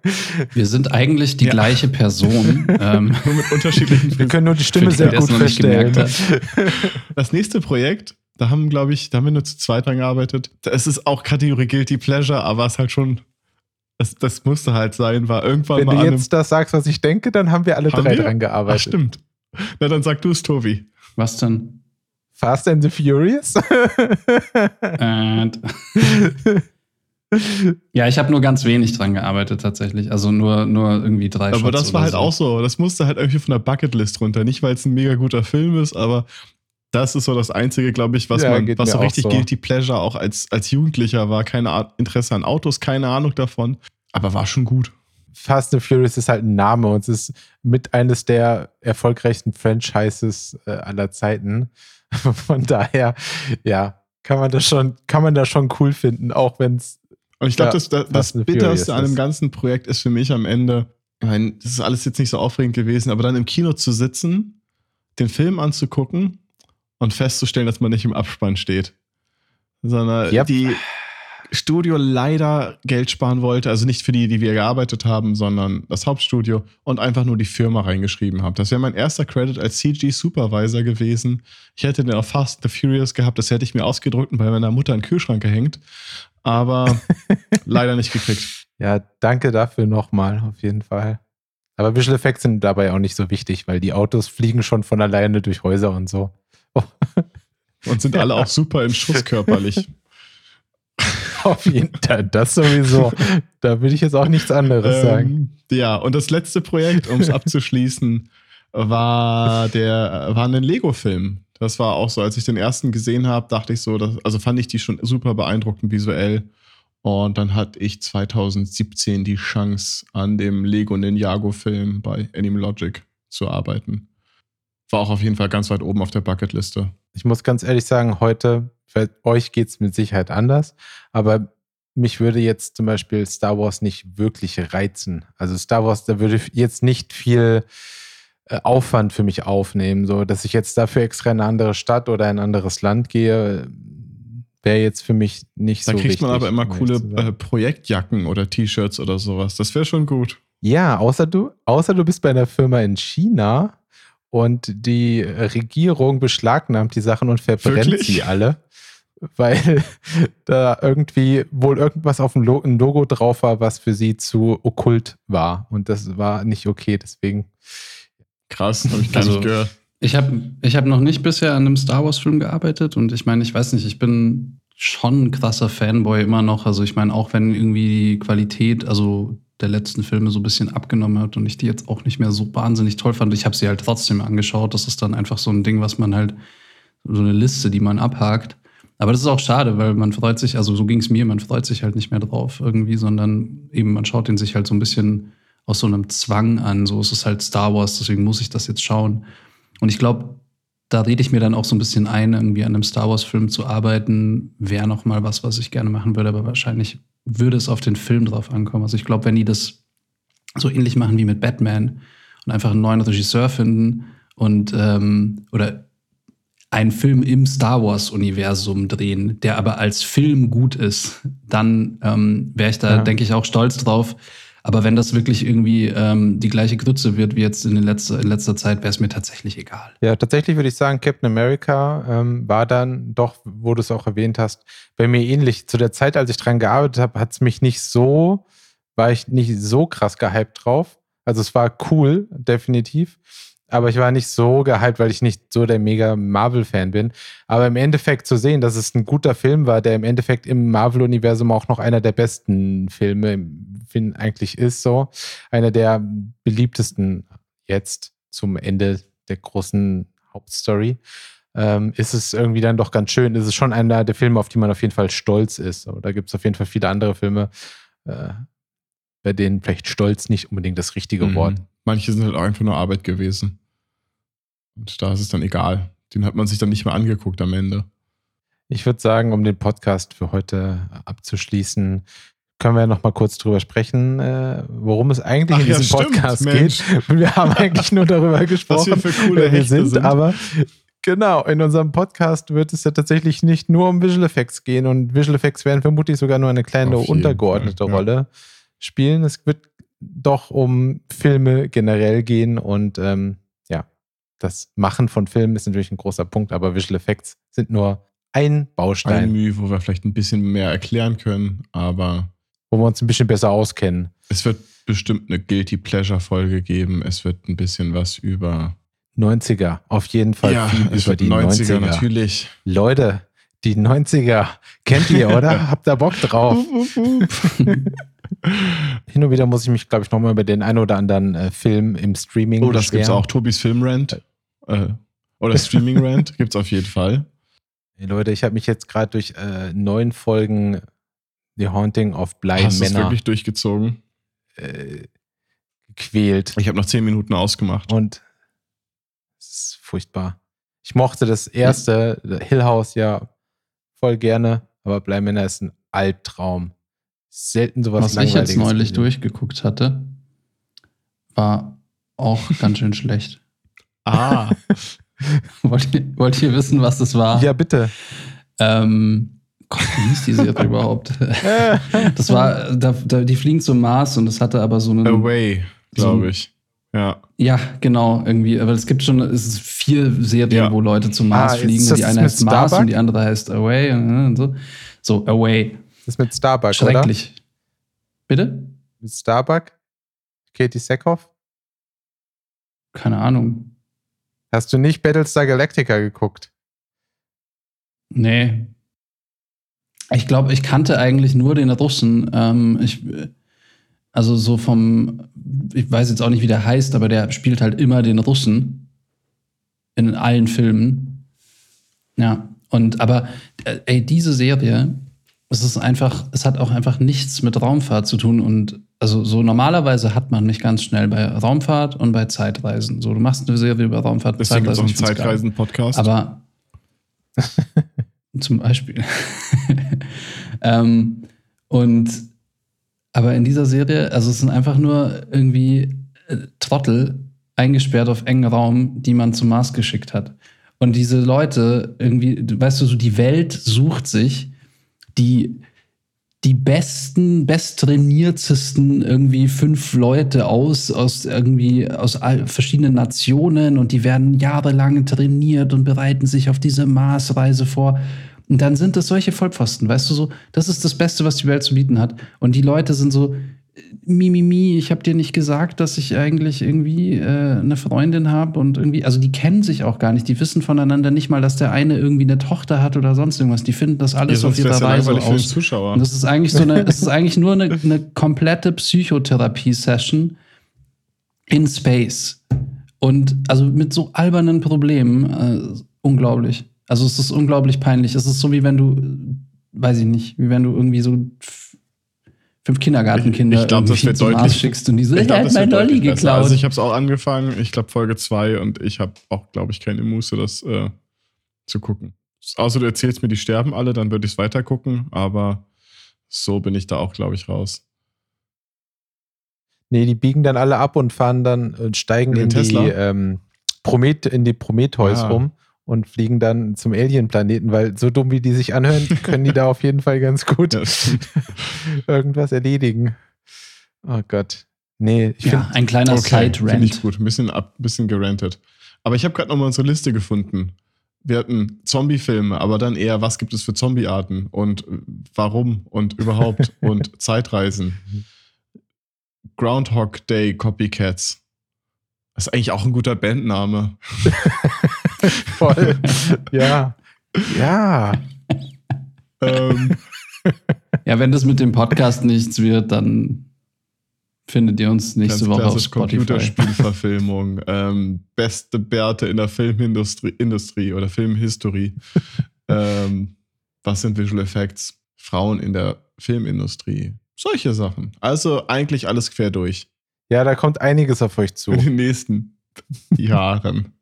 Wir sind eigentlich die ja. gleiche Person. ähm, nur mit unterschiedlichen Wir können nur die Stimme sehr gut verstellen. Das nächste Projekt, da haben, glaube ich, da haben wir nur zu zweit dran gearbeitet. Es ist auch Kategorie Guilty Pleasure, aber es halt schon, das, das musste halt sein, war irgendwann Wenn mal. Wenn du jetzt das sagst, was ich denke, dann haben wir alle haben drei wir? dran gearbeitet. Ach, stimmt. Na, dann sag du es, Tobi. Was denn? Fast and the Furious? and ja, ich habe nur ganz wenig dran gearbeitet tatsächlich. Also nur, nur irgendwie drei Aber Shots das war halt so. auch so. Das musste halt irgendwie von der Bucketlist runter. Nicht, weil es ein mega guter Film ist, aber das ist so das Einzige, glaube ich, was ja, man, was so richtig so. Guilty Pleasure auch als, als Jugendlicher war. Keine Art Interesse an Autos, keine Ahnung davon. Aber war schon gut. Fast and Furious ist halt ein Name und es ist mit eines der erfolgreichsten Franchises äh, aller Zeiten. Von daher, ja, kann man das schon, kann man das schon cool finden, auch wenn es. Und ich glaube, ja, das, das, das Bitterste an dem ganzen Projekt ist für mich am Ende, ich meine, das ist alles jetzt nicht so aufregend gewesen, aber dann im Kino zu sitzen, den Film anzugucken und festzustellen, dass man nicht im Abspann steht. Sondern yep. die, Studio leider Geld sparen wollte, also nicht für die, die wir gearbeitet haben, sondern das Hauptstudio und einfach nur die Firma reingeschrieben haben. Das wäre mein erster Credit als CG-Supervisor gewesen. Ich hätte den auf Fast the Furious gehabt, das hätte ich mir ausgedrückt und bei meiner Mutter in den Kühlschrank gehängt, aber leider nicht gekriegt. Ja, danke dafür nochmal, auf jeden Fall. Aber Visual Effects sind dabei auch nicht so wichtig, weil die Autos fliegen schon von alleine durch Häuser und so. und sind alle auch super in Schuss körperlich. Auf jeden Fall, das sowieso. Da will ich jetzt auch nichts anderes ähm, sagen. Ja, und das letzte Projekt, um es abzuschließen, war der war ein Lego-Film. Das war auch so, als ich den ersten gesehen habe, dachte ich so, dass, also fand ich die schon super beeindruckend visuell. Und dann hatte ich 2017 die Chance, an dem Lego Ninjago-Film bei Animal Logic zu arbeiten. War auch auf jeden Fall ganz weit oben auf der Bucketliste. Ich muss ganz ehrlich sagen, heute für euch geht es mit Sicherheit anders, aber mich würde jetzt zum Beispiel Star Wars nicht wirklich reizen. Also Star Wars, da würde jetzt nicht viel äh, Aufwand für mich aufnehmen, so dass ich jetzt dafür extra in eine andere Stadt oder ein anderes Land gehe, wäre jetzt für mich nicht da so. Da kriegt man aber immer coole äh, Projektjacken oder T-Shirts oder sowas. Das wäre schon gut. Ja, außer du, außer du bist bei einer Firma in China und die Regierung beschlagnahmt die Sachen und verbrennt Wirklich? sie alle weil da irgendwie wohl irgendwas auf dem Logo drauf war, was für sie zu okkult war. Und das war nicht okay, deswegen. Krass, habe ich gar also, nicht gehört. Ich habe ich hab noch nicht bisher an einem Star Wars-Film gearbeitet und ich meine, ich weiß nicht, ich bin schon ein krasser Fanboy immer noch. Also ich meine, auch wenn irgendwie die Qualität, also der letzten Filme so ein bisschen abgenommen hat und ich die jetzt auch nicht mehr so wahnsinnig toll fand, ich habe sie halt trotzdem angeschaut. Das ist dann einfach so ein Ding, was man halt, so eine Liste, die man abhakt. Aber das ist auch schade, weil man freut sich, also so ging es mir, man freut sich halt nicht mehr drauf irgendwie, sondern eben man schaut den sich halt so ein bisschen aus so einem Zwang an. So ist es halt Star Wars, deswegen muss ich das jetzt schauen. Und ich glaube, da rede ich mir dann auch so ein bisschen ein, irgendwie an einem Star Wars-Film zu arbeiten, wäre noch mal was, was ich gerne machen würde, aber wahrscheinlich würde es auf den Film drauf ankommen. Also ich glaube, wenn die das so ähnlich machen wie mit Batman und einfach einen neuen Regisseur finden und ähm, oder einen Film im Star Wars-Universum drehen, der aber als Film gut ist, dann ähm, wäre ich da, ja. denke ich, auch stolz drauf. Aber wenn das wirklich irgendwie ähm, die gleiche Grütze wird wie jetzt in, letzter, in letzter Zeit, wäre es mir tatsächlich egal. Ja, tatsächlich würde ich sagen, Captain America ähm, war dann doch, wo du es auch erwähnt hast, bei mir ähnlich. Zu der Zeit, als ich dran gearbeitet habe, hat es mich nicht so, war ich nicht so krass gehypt drauf. Also es war cool, definitiv aber ich war nicht so gehypt, weil ich nicht so der mega Marvel-Fan bin. Aber im Endeffekt zu sehen, dass es ein guter Film war, der im Endeffekt im Marvel-Universum auch noch einer der besten Filme eigentlich ist, so einer der beliebtesten jetzt zum Ende der großen Hauptstory. ähm, ist es irgendwie dann doch ganz schön. Es ist schon einer der Filme, auf die man auf jeden Fall stolz ist. Aber da gibt es auf jeden Fall viele andere Filme, äh, bei denen vielleicht stolz nicht unbedingt das richtige Mhm. Wort. Manche sind halt auch einfach nur Arbeit gewesen. Und da ist es dann egal. Den hat man sich dann nicht mehr angeguckt am Ende. Ich würde sagen, um den Podcast für heute abzuschließen, können wir noch mal kurz drüber sprechen, äh, worum es eigentlich Ach in ja, diesem stimmt, Podcast Mensch. geht. Wir haben eigentlich nur darüber gesprochen, Was wir für coole wir sind, sind. aber genau, in unserem Podcast wird es ja tatsächlich nicht nur um Visual Effects gehen und Visual Effects werden vermutlich sogar nur eine kleine untergeordnete Fall, ja. Rolle spielen. Es wird doch um Filme generell gehen und ähm, ja, das Machen von Filmen ist natürlich ein großer Punkt, aber Visual Effects sind nur ein Baustein. Ein Mühe, wo wir vielleicht ein bisschen mehr erklären können, aber wo wir uns ein bisschen besser auskennen. es wird bestimmt eine Guilty Pleasure-Folge geben. Es wird ein bisschen was über 90er, auf jeden Fall viel es über die 90er. 90er natürlich. Leute, die 90er, kennt ihr, oder? Habt ihr Bock drauf? Hin und wieder muss ich mich, glaube ich, nochmal über den ein oder anderen äh, Film im Streaming Oh, das gibt's beschweren. auch. Tobis Filmrand. Äh, oder Streaming Rant gibt's auf jeden Fall. Hey, Leute, ich habe mich jetzt gerade durch äh, neun Folgen The Haunting of Bly Hast es Manor wirklich durchgezogen? äh, gequält. Ich habe noch zehn Minuten ausgemacht. Und es ist furchtbar. Ich mochte das erste, Hill House, ja, voll gerne, aber Bly Manor ist ein Albtraum. Selten sowas Was ich jetzt neulich gesehen. durchgeguckt hatte, war auch ganz schön schlecht. Ah, Wollt ihr, wollt ihr wissen, was das war? Ja, bitte. Ähm, Gott, wie hieß die Serie überhaupt? Das war, da, da, die fliegen zum Mars und das hatte aber so einen. Away, glaube ich. Ja. Ja, genau, irgendwie. Aber es gibt schon es ist vier Serien, Ja. wo Leute zum Mars Ah, fliegen. das Die eine heißt Mars Starbuck? und die andere heißt Away und so. So, Away. Das ist mit Starbuck, Schrecklich. Bitte? oder? Mit Starbuck? Katie Sackhoff? Keine Ahnung. Hast du nicht Battlestar Galactica geguckt? Nee. Ich glaube, ich kannte eigentlich nur den Russen. Ähm, ich, also so vom, ich weiß jetzt auch nicht, wie der heißt, aber der spielt halt immer den Russen in allen Filmen. Ja, und aber äh, ey, diese Serie, es ist einfach, es hat auch einfach nichts mit Raumfahrt zu tun und also so normalerweise hat man mich ganz schnell bei Raumfahrt und bei Zeitreisen. So, du machst eine Serie über Raumfahrt und Deswegen gibt es auch einen. Zeitreisen-Podcast. Aber zum Beispiel. ähm, und aber in dieser Serie, also es sind einfach nur irgendwie äh, Trottel eingesperrt auf engen Raum, die man zum Mars geschickt hat. Und diese Leute irgendwie, weißt du, so die Welt sucht sich die die besten, besttrainiertesten irgendwie fünf Leute aus, aus irgendwie aus verschiedenen Nationen und die werden jahrelang trainiert und bereiten sich auf diese Marsreise vor. Und dann sind das solche Vollpfosten, weißt du so, das ist das Beste, was die Welt zu bieten hat. Und die Leute sind so, mi, mi, mi, ich habe dir nicht gesagt, dass ich eigentlich irgendwie äh, eine Freundin habe und irgendwie, also die kennen sich auch gar nicht, die wissen voneinander nicht mal, dass der eine irgendwie eine Tochter hat oder sonst irgendwas. Die finden das ja, alles auf sonst wäre ihrer es ja aus. Zuschauer. Und das ist eigentlich so eine, es ist eigentlich nur eine, eine komplette Psychotherapie-Session in Space. Und also mit so albernen Problemen, äh, unglaublich. Also es ist unglaublich peinlich. Es ist so wie wenn du, äh, weiß ich nicht, wie wenn du irgendwie so fünf Kindergartenkinder Ich- ich glaub, das wird deutlich- schickst und die so, ich glaube, hat das mein wird Lolli deutlich besser. geklaut. Also ich habe es auch angefangen, ich glaube Folge 2 und ich habe auch, glaube ich, keine Muße, das äh, zu gucken. Außer du erzählst mir, die sterben alle, dann würde ich es weiter gucken, aber so bin ich da auch, glaube ich, raus. Nee, die biegen dann alle ab und fahren dann und steigen Mit in dem die, ähm, Promet in die Prometheus Ah. rum und fliegen dann zum Alien-Planeten, weil so dumm wie die sich anhören, können die da auf jeden Fall ganz gut irgendwas erledigen. Oh Gott. Nee, ich ja, finde, ein kleiner Okay, finde ich Side-Rant. gut. Ein bisschen, ab, bisschen gerantet. Aber ich habe gerade nochmal unsere Liste gefunden. Wir hatten Zombie-Filme, aber dann eher, was gibt es für Zombie-Arten und warum und überhaupt und Zeitreisen. Groundhog Day Copycats. Das ist eigentlich auch ein guter Bandname. voll. ja. Ja. ähm, Ja, wenn das mit dem Podcast nichts wird, dann findet ihr uns nächste Ganz Woche auf Spotify. Computerspielverfilmung. ähm, beste Bärte in der Filmindustrie Industrie oder Filmhistorie. ähm, was sind Visual Effects? Frauen in der Filmindustrie. Solche Sachen. Also eigentlich alles quer durch. Ja, da kommt einiges auf euch zu. In den nächsten Jahren.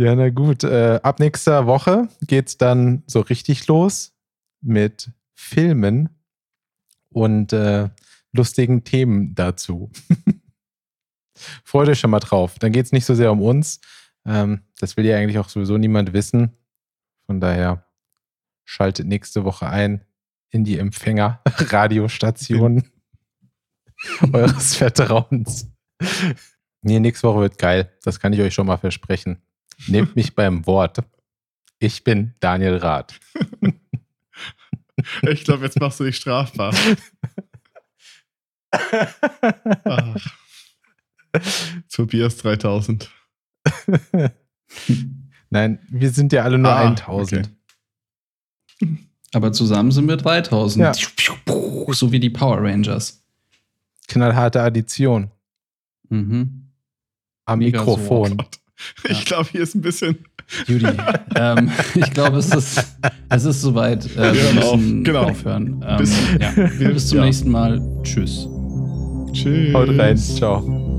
Ja, na gut. Äh, ab nächster Woche geht's dann so richtig los mit Filmen und äh, lustigen Themen dazu. Freut euch schon mal drauf. Dann geht's nicht so sehr um uns. Ähm, das will ja eigentlich auch sowieso niemand wissen. Von daher schaltet nächste Woche ein in die Empfänger-Radiostationen eures Vertrauens. Nee, nächste Woche wird geil. Das kann ich euch schon mal versprechen. Nehmt mich beim Wort. Ich bin Daniel Rath. Ich glaube, jetzt machst du dich strafbar. Ach. Tobias 3000. Nein, wir sind ja alle nur Ah, 1000. okay. Aber zusammen sind wir 3000. Ja. So wie die Power Rangers. Knallharte Addition Mhm. am so. Mikrofon. Ich glaube, hier ist ein bisschen. Judy, ähm, ich glaube, es ist, es ist soweit. Äh, wir hören auf. müssen Genau. aufhören. Ähm, Bis- ja. Bis zum Ja. nächsten Mal. Tschüss. Tschüss. Haut rein. Ciao.